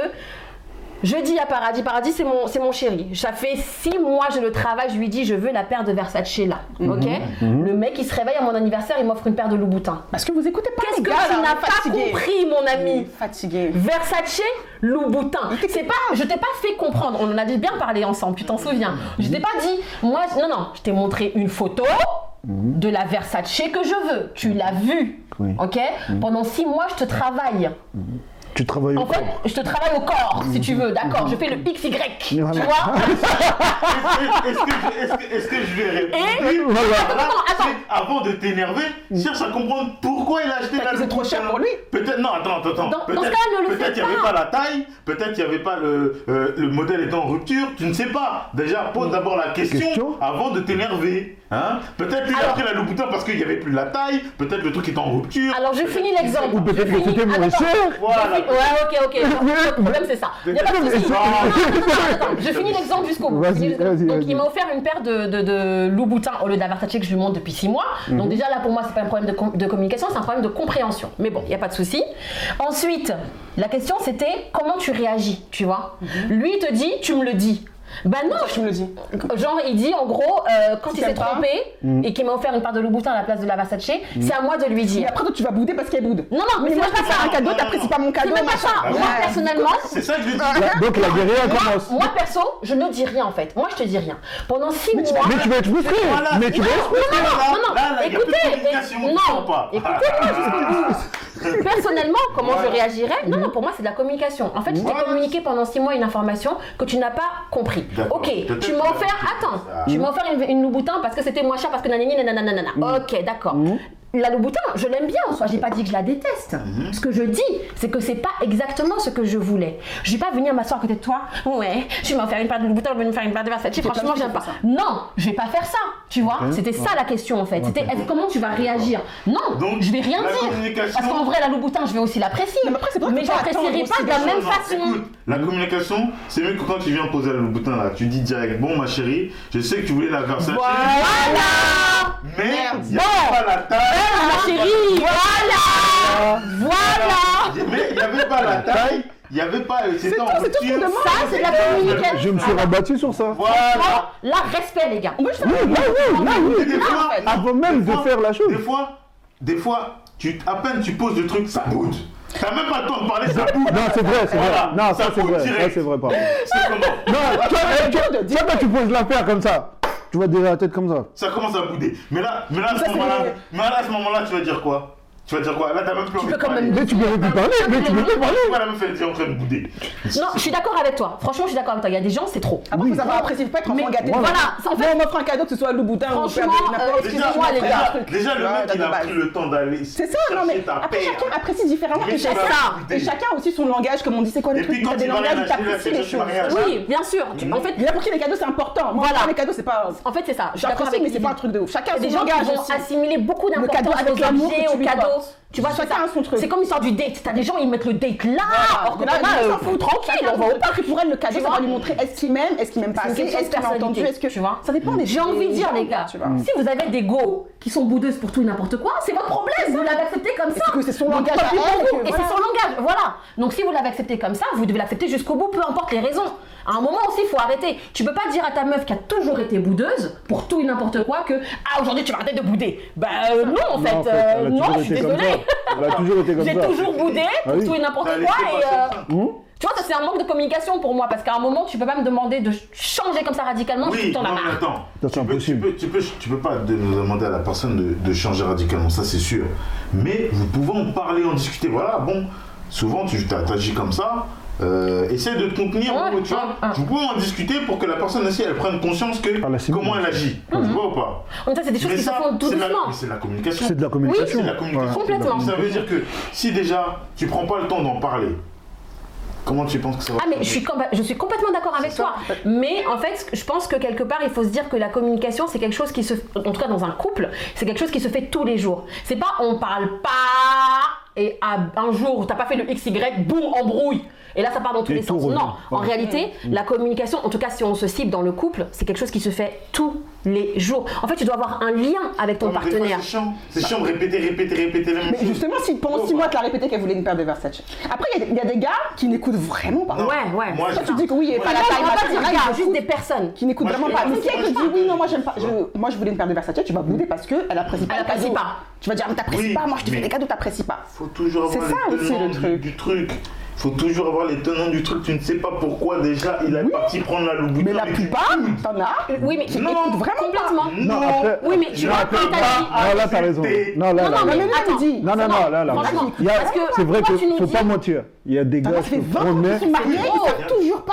je dis à Paradis, Paradis c'est mon, c'est mon chéri. Ça fait six mois je le travaille, je lui dis je veux la paire de Versace là, ok Le mec il se réveille à mon anniversaire, il m'offre une paire de Louboutin. Parce que vous écoutez pas Qu'est-ce que tu n'as pas compris mon ami Fatigué. Versace, Louboutin. C'est pas, je t'ai pas fait comprendre. On en a bien parlé ensemble. Tu t'en souviens Je t'ai pas dit. Moi, non, non. Je t'ai montré une photo de la Versace que je veux. Tu l'as vue. Oui. Ok Pendant six mois, je te travaille. Tu travailles au En fait, corps. je te travaille au corps, si tu veux. D'accord Je fais le XY. Tu vois Est-ce que, je- est-ce que- est-ce que je vais répondre Et- Oui, Voilà. voilà. attends, attends. C'est- Avant de t'énerver, cherche à comprendre pourquoi il a acheté Peut-être la que c'est trop cher Louboutin pour lui. Peut-être, non, attends, attends, attends. Dans- dans ce Peut-être cas, ne le peut-être fais il n'y avait pas. pas la taille, peut-être il n'y avait pas le, euh, le modèle étant en rupture, tu ne sais pas. Déjà, pose d'abord la question, Question avant de t'énerver. Hein peut-être qu'il a Alors- pris la Louboutin parce qu'il n'y avait plus la taille, peut-être le truc est en rupture. Alors je finis l'exemple. Ou peut-être Je que finis- c'était moins cher. Voilà. Ouais, ok, ok. Le problème c'est ça. Il y a pas de souci. Je finis l'exemple jusqu'au bout. Donc vas-y. il m'a offert une paire de, de, de Louboutin au lieu d'un Versace que je lui montre depuis 6 mois. Donc Mhm. déjà là pour moi c'est pas un problème de, com- de communication, c'est un problème de compréhension. Mais bon, il n'y a pas de souci. Ensuite, la question c'était comment tu réagis, tu vois? Mhm. Lui il te dit tu me le dis. Ben non, Pourquoi tu me le dis Genre, il dit en gros, euh, quand Si il s'est pas. trompé Mm. et qu'il m'a offert une part de Louboutin à la place de la Versace, c'est à moi de lui Et dire. après, toi, tu vas bouder parce qu'elle boude. Non, non, mais Mais c'est moi, je pas ça. un cadeau, t'apprécies non. pas mon cadeau, C'est même pas ça. Moi, Ouais. personnellement, C'est ça que je dis. Là, Donc la guérilla commence. moi perso, je ne dis rien en fait. Moi, je te dis rien. Pendant six mois. Mais tu vas être frustré. Voilà. Mais tu vas être frustré. non, non, non, écoutez, tu non, écoutez-moi jusqu'au bout. Personnellement, comment je réagirais Non, non, pour moi, c'est de la communication. En fait, je t'ai Voilà. communiqué pendant six mois une information que tu n'as pas compris. Ok, tu m'as offert, attends, Ah. tu m'as offert une, une Louboutin parce que c'était moins cher parce que nanani, nanana, nanana. Ok, d'accord. La Louboutin, je l'aime bien en soi, j'ai pas dit que je la déteste. Mhm. Ce que je dis, c'est que c'est pas exactement ce que je voulais. Je vais pas venir m'asseoir à côté de toi. Ouais, tu m'as offert une paire de Louboutin, je vais me faire une paire de Versace. Franchement, pas j'aime pas. ça. Non, je vais pas faire ça. Tu vois, c'était ça la question en fait. C'était comment tu vas réagir? Non, Donc, je vais rien la dire. communication- Parce qu'en vrai, la Louboutin, je vais aussi l'apprécier. Mais après, c'est pour ça Mais je faut pas l'apprécierai attendre pas de la même Non, non, façon. écoute, la communication, c'est mieux que quand tu viens poser le bouton là, tu dis direct, bon ma chérie, je sais que tu voulais la Versace, Voilà mais Merde. il n'y a pas la taille. Ma chérie, voilà Voilà Mais il n'y avait pas la taille, il n'y avait pas, c'était en c'est. Ça, c'est de la communication. Je me suis rabattu sur ça. Voilà. Là, respect, les gars. Oui, Avant même de faire la chose. Des fois, des fois, tu, à peine tu poses le truc, ça boude. T'as même pas le temps de parler, ça boude. Non, c'est vrai, c'est vrai. Voilà, Non, ça ça c'est vrai. Ça c'est vrai. C'est comment? Non, toi, toi, toi, quand tu poses l'affaire comme ça, tu vas déjà la tête comme ça. Ça commence à bouder. Mais là, mais là, à ce moment-là, mais là, à ce moment-là, tu vas dire quoi? Tu vas dire quoi? Là, t'as même plus envie peux de quand parler. même- Mais tu peux plus parler, mais tu peux plus parler. Pourquoi la meuf elle est en train de bouder Non, je suis d'accord avec toi. Franchement, je suis d'accord avec toi. Il y a des gens, c'est trop. Après, faut savoir apprécier, faut pas être enfant gâté. voilà, en fait- on m'offre un cadeau, que ce soit Louboutin ou Franchement, n'importe euh, excusez-moi, les gars. Déjà, le mec, il a pris le temps d'aller. C'est ça, non mais après chacun apprécie différemment et chacun, c'est ça. et chacun a aussi son langage, comme on dit, c'est quoi trucs, quand t'as des langages, là, t'apprécies les choses. Oui, bien sûr. Tu- En fait, Il y a pour qui les cadeaux c'est important. Moi, Voilà. les cadeaux c'est pas. en fait c'est ça. J'apprécie, mais c'est pas un truc de ouf. Chacun a des son gens qui langage vont assimiler beaucoup d'importance avec aux objets, aux cadeaux. Tu vois, c'est comme l'histoire du date. T'as des gens, ils mettent le date là. Or que Là, on euh, s'en fout, tranquille, on va au parc. Pour elle, le cadeau, ça va lui montrer est-ce qu'il m'aime, est-ce qu'il m'aime pas assez, est-ce qu'il m'a entendu, est-ce que. tu vois. Ça dépend des J'ai envie de dire, les gars, vois. si vous avez des go qui sont boudeuses pour tout et n'importe quoi, c'est votre problème. Vous l'avez accepté comme ça. c'est que c'est son langage à elle, Et c'est son langage, voilà. Donc si vous l'avez accepté comme ça, vous devez l'accepter jusqu'au bout, peu importe les raisons. À un moment aussi, il faut arrêter. Tu peux pas dire à ta meuf qui a toujours été boudeuse pour tout et n'importe quoi que ah aujourd'hui tu vas arrêter de bouder. Bah euh, non en fait, Non, en fait, euh, non, je suis désolée. ça. Elle a toujours été comme J'ai toujours boudé pour Ah oui. tout et n'importe quoi et euh. Hum tu vois, ça c'est un manque de communication pour moi parce qu'à un moment tu peux pas me demander de changer comme ça radicalement, Oui, non, mais attends. C'est tu, peux, tu, peux, tu, peux, tu peux pas de- demander à la personne de, de changer radicalement, ça c'est sûr. Mais vous pouvez en parler, en discuter. Voilà, bon, souvent tu t'agis comme ça. Euh, essaie de te contenir, Ouais, tu vois. ouais, ouais. Vous pouvez en discuter pour que la personne aussi elle prenne conscience que assimile. comment elle agit. Tu vois ou pas? Donc ça c'est des choses Mais qui se font tout doucement. mais c'est de la communication. C'est de la communication. De la la Complètement. Donc, ça communication. veut dire que si déjà tu prends pas le temps d'en parler, comment tu penses que ça va Ah mais je suis, je suis complètement d'accord avec toi. Mais en fait, je pense que quelque part, il faut se dire que la communication, c'est quelque chose qui se, en tout cas dans un couple, c'est quelque chose qui se fait tous les jours. C'est pas on parle pas et à un jour t'as pas fait le XY, boum, embrouille. Et là, ça part dans tous Et les sens. revient. Non, en réalité, la communication, en tout cas si on se cible dans le couple, c'est quelque chose qui se fait tous les jours. En fait, tu dois avoir un lien avec ton Non, des partenaire. C'est chiant. C'est chiant de répéter, répéter, répéter la même Mais justement, si pendant Oh, 6 mois, tu l'as répété qu'elle voulait une paire de Versace. Après, il y a des- il y, a des gars qui n'écoutent vraiment pas. Non, Ouais, ouais. Moi, Toi, tu dis que oui, et pas la taille, pas là, gars, juste des personnes. qui n'écoute Moi, vraiment je- pas. Mais si elle te dit oui, non, moi j'aime pas, je- moi je voulais une paire de Versace, tu vas bouder parce qu'elle apprécie pas. Elle le apprécie pas. Tu vas dire, mais t'apprécies pas, moi je te fais des cadeaux, t'apprécies pas. faut toujours C'est avoir ça les aussi, le truc. Faut toujours avoir les tenants du truc. Tu ne sais pas pourquoi déjà il est parti prendre la loupe. Mais la plupart, t'en as. Oui, mais Non. écoute vraiment complètement. Non, après- Oui, mais tu Non, vois, après- quand t'as dit. Non, là, t'as raison. Non, là, Non, là, non, là. mais attends, dit. Non, non, non, là, là. Franchement, Il y a- parce que C'est vrai tu nous faut dis- pas mentir. Il y a des gars qui 20 ans promettent.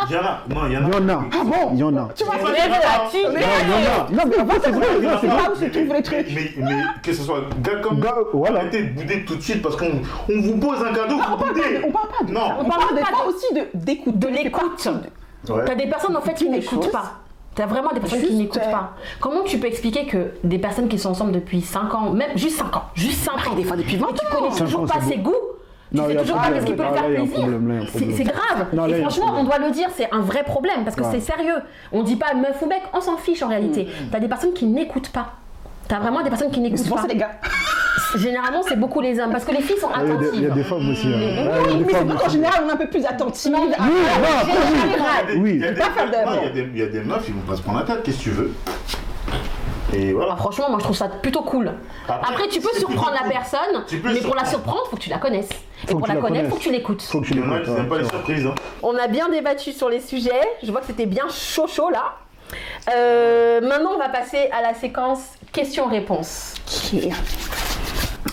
Il y en a. Non, il y en a. Il y en a. Ah bon Il y en a. Tu dire là-dessus. ça. Mais- Non, il y en a. Non, mais c'est vrai. Il y en non, a c'est là où se trouvent les trucs. Mais, mais que ce soit gars comme Gars, voilà. arrêtez de bouder tout de suite parce qu'on on vous pose un cadeau, On vous parle pas boudez. de- on parle pas de Non. ça. On parle pas aussi de- d'écoute. de l'écoute. T'as des personnes en fait qui n'écoutent pas. T'as vraiment des personnes qui Juste, n'écoutent euh, pas. Comment tu peux expliquer que des personnes qui sont ensemble depuis 5 ans, même juste 5 ans, juste 5 ans, des fois depuis 20 mais tu ans. connais toujours ans, pas ses goûts tu Non, toujours pas qu'est-ce qui peut lui Ah, faire là, plaisir. C'est grave. Non, là, et franchement, on doit le dire, c'est un vrai problème parce que Ouais. c'est sérieux. On dit pas meuf ou mec, on s'en fiche en réalité. Mm. T'as des personnes qui n'écoutent pas. T'as vraiment des personnes qui n'écoutent pas. c'est les gars. Généralement, c'est beaucoup les hommes parce que les filles sont Ah, Il y a des- il y a attentives. des femmes aussi. hein. Oui, Ah, Oui, mais c'est vrai qu'en général, on est un peu plus Ah, Oui, oui. général. Oui. Il y a des- pas faire non, d'erreur. il y a des- il y a des meufs, ils vont pas se prendre la tête, qu'est-ce que tu veux? Et voilà. Ah, franchement, moi je trouve ça plutôt cool. Après, Après, tu peux surprendre la personne, mais pour la surprendre. faut que tu la connaisses. Et Faut pour que la tu la connaître, faut que tu l'écoutes. Faut que tu l'écoutes. n'aiment pas ouais, les surprises. Hein. On a bien débattu sur les sujets. Je vois que c'était bien chaud chaud là. Euh, maintenant, on va passer à la séquence questions-réponses.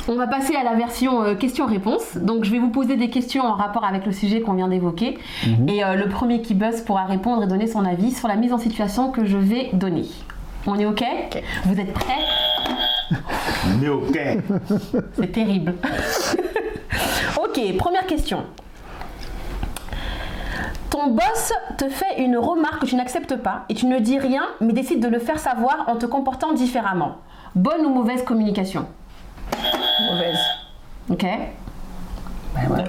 On va passer à la version euh, questions-réponses. Donc, je vais vous poser des questions en rapport avec le sujet qu'on vient d'évoquer. Et euh, le premier qui buzz pourra répondre et donner son avis sur la mise en situation que je vais donner. On est OK, Vous êtes prêts Mais ok. C'est terrible. ok, première question. Ton boss te fait une remarque que tu n'acceptes pas et tu ne dis rien mais décides de le faire savoir en te comportant différemment. Bonne ou mauvaise communication Mauvaise. Ok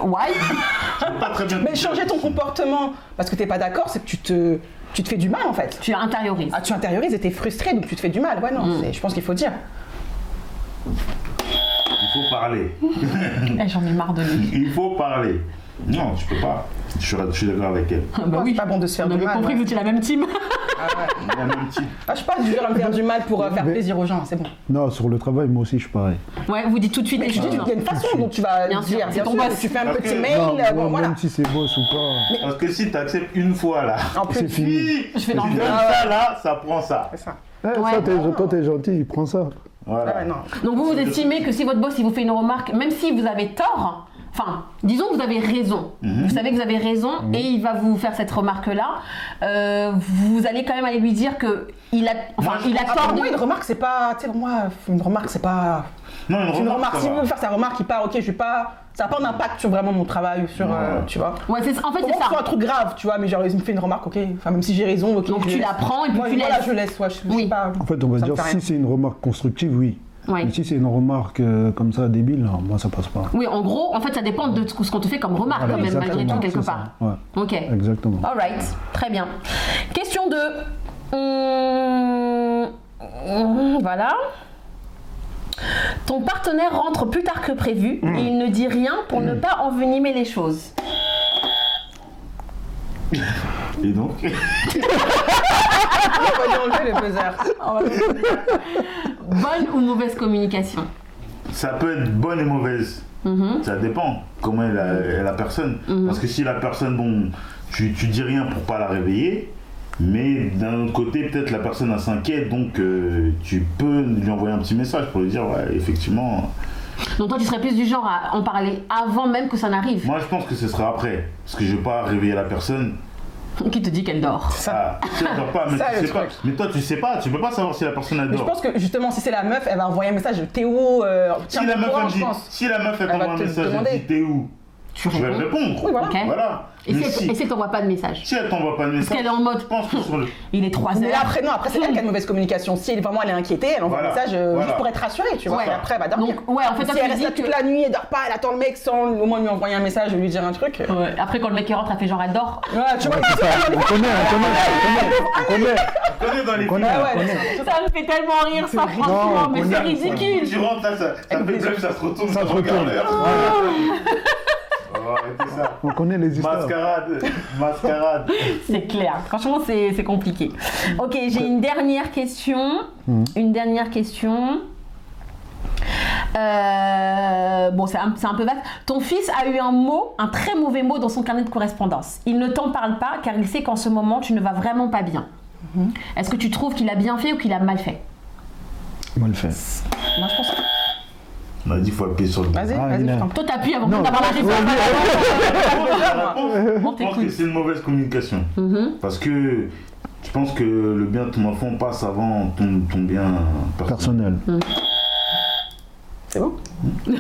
Why Pas très bien. Mais changer ton comportement parce que t'es pas d'accord, c'est que tu te, tu te fais du mal en fait. Tu intériorises. Ah, tu intériorises et t'es frustré donc tu te fais du mal. Ouais, non, Mm. je pense qu'il faut dire. Il faut parler. Eh, J'en ai marre de lui. Il faut parler. Non, tu peux pas. Je suis, d'accord avec elle. bah Ouais, oui. c'est pas bon de se faire On du mal. compris ouais. que vous étiez la même team. Ah, ouais. Ah, je suis pas du genre à me faire du mal pour euh, faire Mais- plaisir aux gens, c'est bon. Non, sur le travail, moi aussi, je suis pareil. Ouais, vous dites tout de suite les tu dis, choses. il y a une façon dont tu vas Bien sûr, dire. c'est ton sûr, boss. Tu fais un Parce petit que- mail, Non, euh, bon moi, voilà. Même si c'est boss ou pas. Parce que si tu acceptes une fois là, En C'est plus, fini. si Je fais tu dans le donnes vent. ça là, ça prend ça. c'est ça. Eh, Ouais. t'es- toi, t'es gentil, il prend ça. Voilà. Ah ouais, non. Donc vous, vous estimez que si votre boss il vous fait une remarque, même si vous avez tort, enfin, disons que vous avez raison, vous savez que vous avez raison et il va vous faire cette remarque-là, euh, vous allez quand même aller lui dire que il a, enfin, Moi, je il a Ah, tort pour de... moi, une remarque, c'est pas. Tu sais, pour moi, une remarque, c'est pas. Non, une Une remarque, ça si vous veut faire sa remarque, il part, ok, je suis pas. Ça n'a pas d'impact sur vraiment mon travail, sur. euh, tu vois. Ouais, c'est, en fait c'est moi, c'est ça. un truc grave, tu vois, mais genre, il me fait une remarque, ok. Enfin, même si j'ai raison, ok. Donc je tu la prends et puis Moi, tu voilà, laisses. je laisse, ouais. Je, je Oui. suis pas. En fait, on va Ça dire, si c'est une remarque constructive, oui. Ouais. Mais si c'est une remarque euh, comme ça, débile, non, moi, ça passe pas. Oui, en gros, en fait, ça dépend de ce qu'on te fait comme remarque Voilà, quand même, malgré tout, exactement, quelque part. Ouais, Ok. exactement. Alright, très bien. Question 2. Hum, hum, voilà. Ton partenaire rentre plus tard que prévu et il ne dit rien pour ne pas envenimer les choses. Et donc On va lui enlever le buzzer. Bonne ou mauvaise communication Ça peut être bonne et mauvaise. Mhm. Ça dépend comment est la, est la personne. Parce que si la personne, bon, tu, tu dis rien pour pas la réveiller, mais d'un autre côté, peut-être la personne s'inquiète, donc euh, tu peux lui envoyer un petit message pour lui dire, ouais, effectivement. Donc toi, tu serais plus du genre à en parler avant même que ça n'arrive. Moi, je pense que ce sera après. Parce que je vais pas réveiller la personne. Qui te dit qu'elle dort Ah, tu sais, elle dort pas, mais Ça, tu le sais pas. Mais toi, tu sais pas, tu peux pas savoir si la personne elle Mais je dort. pense que justement, si c'est la meuf, elle va envoyer un message Théo, euh, tiens Si la, meuf, courant, dit, pense. si la meuf elle t'envoie un message, elle demander. dit t'es où Tu Je vais répondre. Oui. Voilà. Et Mais si, elle- t'envoie pas de message si elle t'envoie pas de message, qu'elle est en mode, je pense que sur le. Il est 3 Mais heures. après, non, après, c'est elle qui a une mauvaise communication. Si elle, vraiment elle est inquiétée, elle envoie Voilà. un message euh, Voilà. juste pour être rassurée, tu vois. Ouais. Et après, elle va dormir. Donc, ouais, en fait, si elle reste là toute que- la nuit, elle dort pas, elle attend le mec sans au moins lui envoyer un message et lui dire un truc. Ouais, Ouais. Après, quand le mec il rentre, elle fait genre elle dort. tu vois, C'est ça, on connaît, on connaît, on connaît, on connaît. Connais dans les ouais, connaît. Ça me fait tellement rire ça, franchement, mais c'est ridicule. Tu rentres là, ça, fait ça se retourne, Ça se retourne. ça. On connaît les histoires. Mascarade, mascarade. C'est clair, franchement c'est c'est compliqué. Ok, j'ai une dernière question. Une dernière question. Euh, bon, c'est un, c'est un peu vaste. Ton fils a eu un mot, un très mauvais mot dans son carnet de correspondance. Il ne t'en parle pas car il sait qu'en ce moment, tu ne vas vraiment pas bien. Mhm. Est-ce que tu trouves qu'il a bien fait ou qu'il a mal fait? Mal fait. Moi, je pense. On a dit qu'il faut appuyer sur le bouton. Vas-y, Ah, vas-y, je t'en prie. Toi, t'appuies avant Non. d'avoir la réponse. Je pense que c'est une mauvaise communication. Mhm. Parce que je pense que le bien de ton enfant passe avant ton, ton bien personnel. Personnel. C'est bon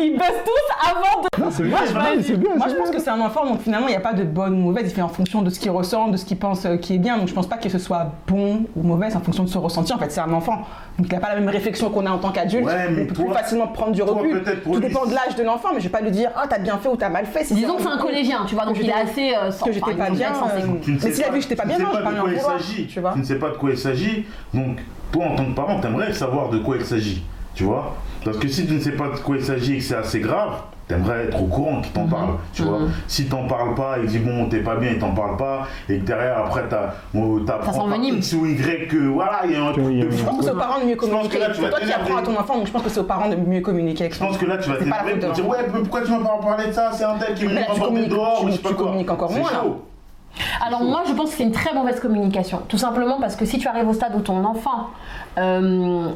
Ils buzzent tous avant de. Non, c'est bien, c'est bien, c'est bien. Moi, je pense que c'est un enfant, donc finalement, il n'y a pas de bonne ou mauvaise. Il fait en fonction de ce qu'il ressent, de ce qu'il pense euh, qui est bien. Donc, je pense pas que ce soit bon ou mauvais, c'est en fonction de son ressenti. En fait, c'est un enfant. Donc, il n'a pas la même réflexion qu'on a en tant qu'adulte. Ouais, mais on peut toi- plus facilement prendre du recul. Tout lui, dépend de l'âge de l'enfant, mais je vais pas lui dire, oh, t'as bien fait ou t'as mal fait. Disons que c'est un collégien, tu vois, donc il est j'étais- assez. euh, sans- que j'étais enfin, pas bien. euh, ne Mais s'il a pas- vu que j'étais pas bien, ne non, je Tu ne sais pas de quoi il s'agit. Donc, toi, en tant que parent, t'aimerais savoir de quoi il s'agit. Tu vois? Parce que si tu ne sais pas de quoi il s'agit et que c'est assez grave, t'aimerais être au courant qu'il t'en parle. Tu vois? Mhm. Si t'en parles pas, il dit bon, t'es pas bien, il t'en parle pas, et que derrière, après, t'as, bon. X ou Y que voilà, il y a un truc de Je pense que c'est aux parents de mieux communiquer. C'est toi qui apprends à ton enfant, donc je pense que c'est aux parents de mieux communiquer avec Je pense que là, tu vas t'énerver pour dire ouais, mais pourquoi tu m'as pas parlé de ça? C'est un tel qui me communiques- dehors tu- ou je sais pas tu communiques encore moins, là. Alors moi je pense que c'est une très mauvaise communication. Tout simplement parce que si tu arrives au stade où ton enfant euh,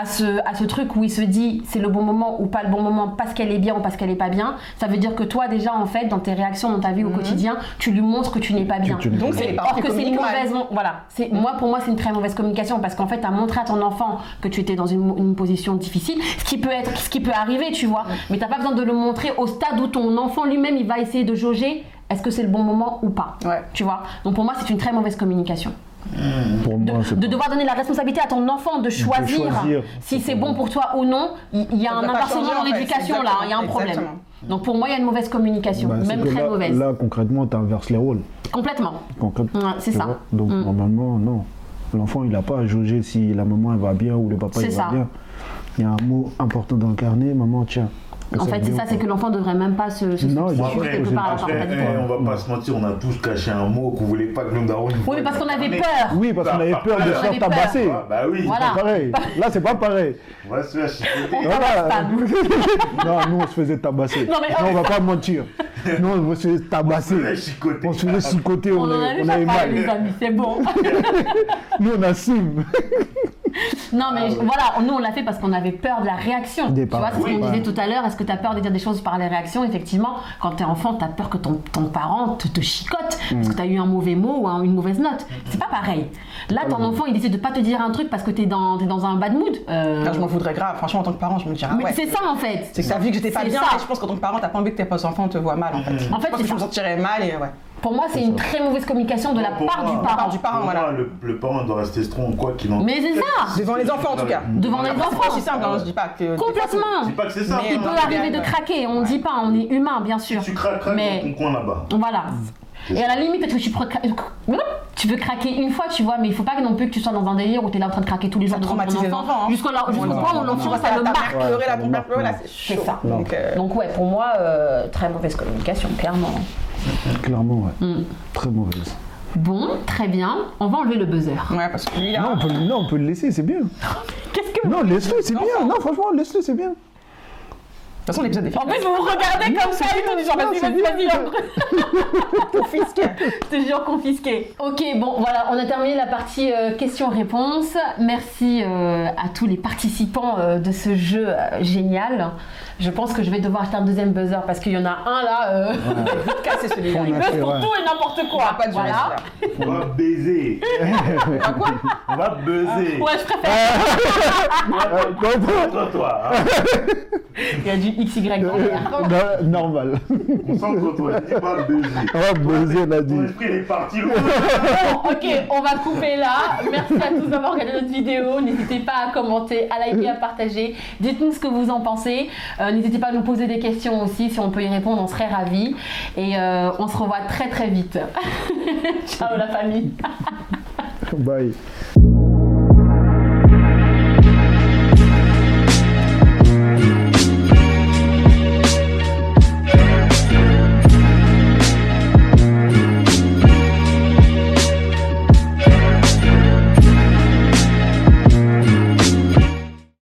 a, ce, a ce truc où il se dit c'est le bon moment ou pas le bon moment parce qu'elle est bien ou parce qu'elle est pas bien, ça veut dire que toi déjà en fait dans tes réactions dans ta vie au quotidien, tu lui montres que tu n'es pas bien. tu Donc, c'est or que c'est une mauvaise, voilà. C'est moi pour moi c'est une très mauvaise communication parce qu'en fait tu as montré à ton enfant que tu étais dans une, une position difficile, ce qui peut être, ce qui peut arriver, tu vois. Mais t'as pas besoin de le montrer au stade où ton enfant lui-même il va essayer de jauger est-ce que c'est le bon moment ou pas. Ouais. Tu vois. Donc pour moi c'est une très mauvaise communication. Pour De, moi, devoir donner la responsabilité à ton enfant de choisir, choisir. si c'est bon pour toi ou non. Il y a un inversement dans l'éducation là, il y a un problème. Exactement. Donc pour moi il y a une mauvaise communication, Bah, même très là, mauvaise. Là, concrètement, tu inverses les rôles. Complètement. Concrètement. Ouais, c'est ça. vois Donc, Mm. normalement, non. L'enfant, il n'a pas à juger si la maman elle va bien ou le papa il ça. va bien. Il y a un mot important dans le carnet, maman, tiens. En fait, c'est ça, c'est que l'enfant devrait même pas se, se Non, pas- quelque part à la après, pas du Eh, on va pas se mentir, on a tous caché un mot qu'on voulait pas que nos darons. Oui, mais parce qu'on avait peur. Oui, parce qu'on avait peur de se faire tabasser. Ah, bah oui, Voilà. C'est pareil. Là, c'est pas pareil. on va se faire chicoter. Non, nous, on se faisait tabasser. Non, mais- on va pas mentir. Nous, on se faisait tabasser. On se faisait chicoter, on, On en a avait- on déjà avait parlé, les mal. amis, c'est bon. Nous, on assume. Non, mais je- voilà, nous on l'a fait parce qu'on avait peur de la réaction. Des tu vois, c'est ce qu'on Oui. disait tout à l'heure. Est-ce que tu as peur de dire des choses par les réactions? Effectivement, quand tu es enfant, tu as peur que ton, ton parent te, te chicote Mm. parce que tu as eu un mauvais mot ou un- une mauvaise note. C'est pas pareil. Là, ton enfant, il décide de pas te dire un truc parce que tu es dans, t'es dans un bad mood. Euh, Là, je m'en voudrais grave. Franchement, en tant que parent, je me dirais, ah mais ouais. c'est ça en fait. C'est que t'as vu que j'étais pas bien, ça. et je pense qu'en tant que parent, t'as pas envie que tes enfants te voient mal en fait. En fait, je que me sentirais mal et ouais. Pour moi, c'est une très mauvaise communication de la Pour part moi, du parent. du parent, Pour voilà. moi, le, le parent doit rester strong, quoi qu'il en Mais c'est ça Devant les enfants en tout cas. Devant les c'est enfants. aussi simple, hein, je dis pas que. Complètement Je dis pas que c'est ça. Il peut arriver de craquer, on dit pas, on est humain bien sûr. Tu craques, craques ton coin là-bas. Voilà. Et à la limite, peut-être que tu, tu veux craquer une fois, tu vois, mais il faut pas non plus que tu sois dans un délire où tu es là en train de craquer tous les jours Ça devant ton traumatise les enfant. enfants, hein. Jusqu'au point où Tu l'enfant, ça le marque. Ouais, ton père ça pleurer, là, marque. c'est C'est chaud. ça. Donc, euh, Donc ouais, pour moi, euh, très mauvaise communication, clairement. Clairement, ouais. Mm. Très mauvaise. Bon, très bien. On va enlever le buzzer. Ouais, parce que lui là. Non, on peut, le- non, on peut le laisser, c'est bien. Qu'est-ce que Non, laisse-le, c'est bien. non. Franchement, laisse-le, c'est bien. De toute façon, l'épisode est fini. En plus, vous vous regardez comme ça et tout, du genre, vas-y, c'est vas-y, vas-y, Confisqué. Je te jure confisqué. Ok, bon, voilà, on a terminé la partie euh, questions-réponses. Merci euh, à tous les participants euh, de ce jeu euh, génial. Je pense que je vais devoir acheter un deuxième buzzer parce qu'il y en a un là. Euh... Cassé celui-là. Il buzz pour ouais. tout et n'importe quoi. Pas de voilà. On va baiser. Quoi On va buzzer. Ouais, je préfère. Euh, comprends Toi, toi. hein. Il y a du XY derrière. Non, Normal. Concentre-toi. Dis pas baiser. On va buzzer, on a dit. Ton esprit il est parti loin. Bon, ok, on va couper là. Merci à tous d'avoir regardé notre vidéo. N'hésitez pas à commenter, à liker, à partager. Dites-nous ce que vous en pensez. Euh, N'hésitez pas à nous poser des questions aussi. Si on peut y répondre, on serait ravis. Et euh, on se revoit très très vite. Ciao la famille. Bye.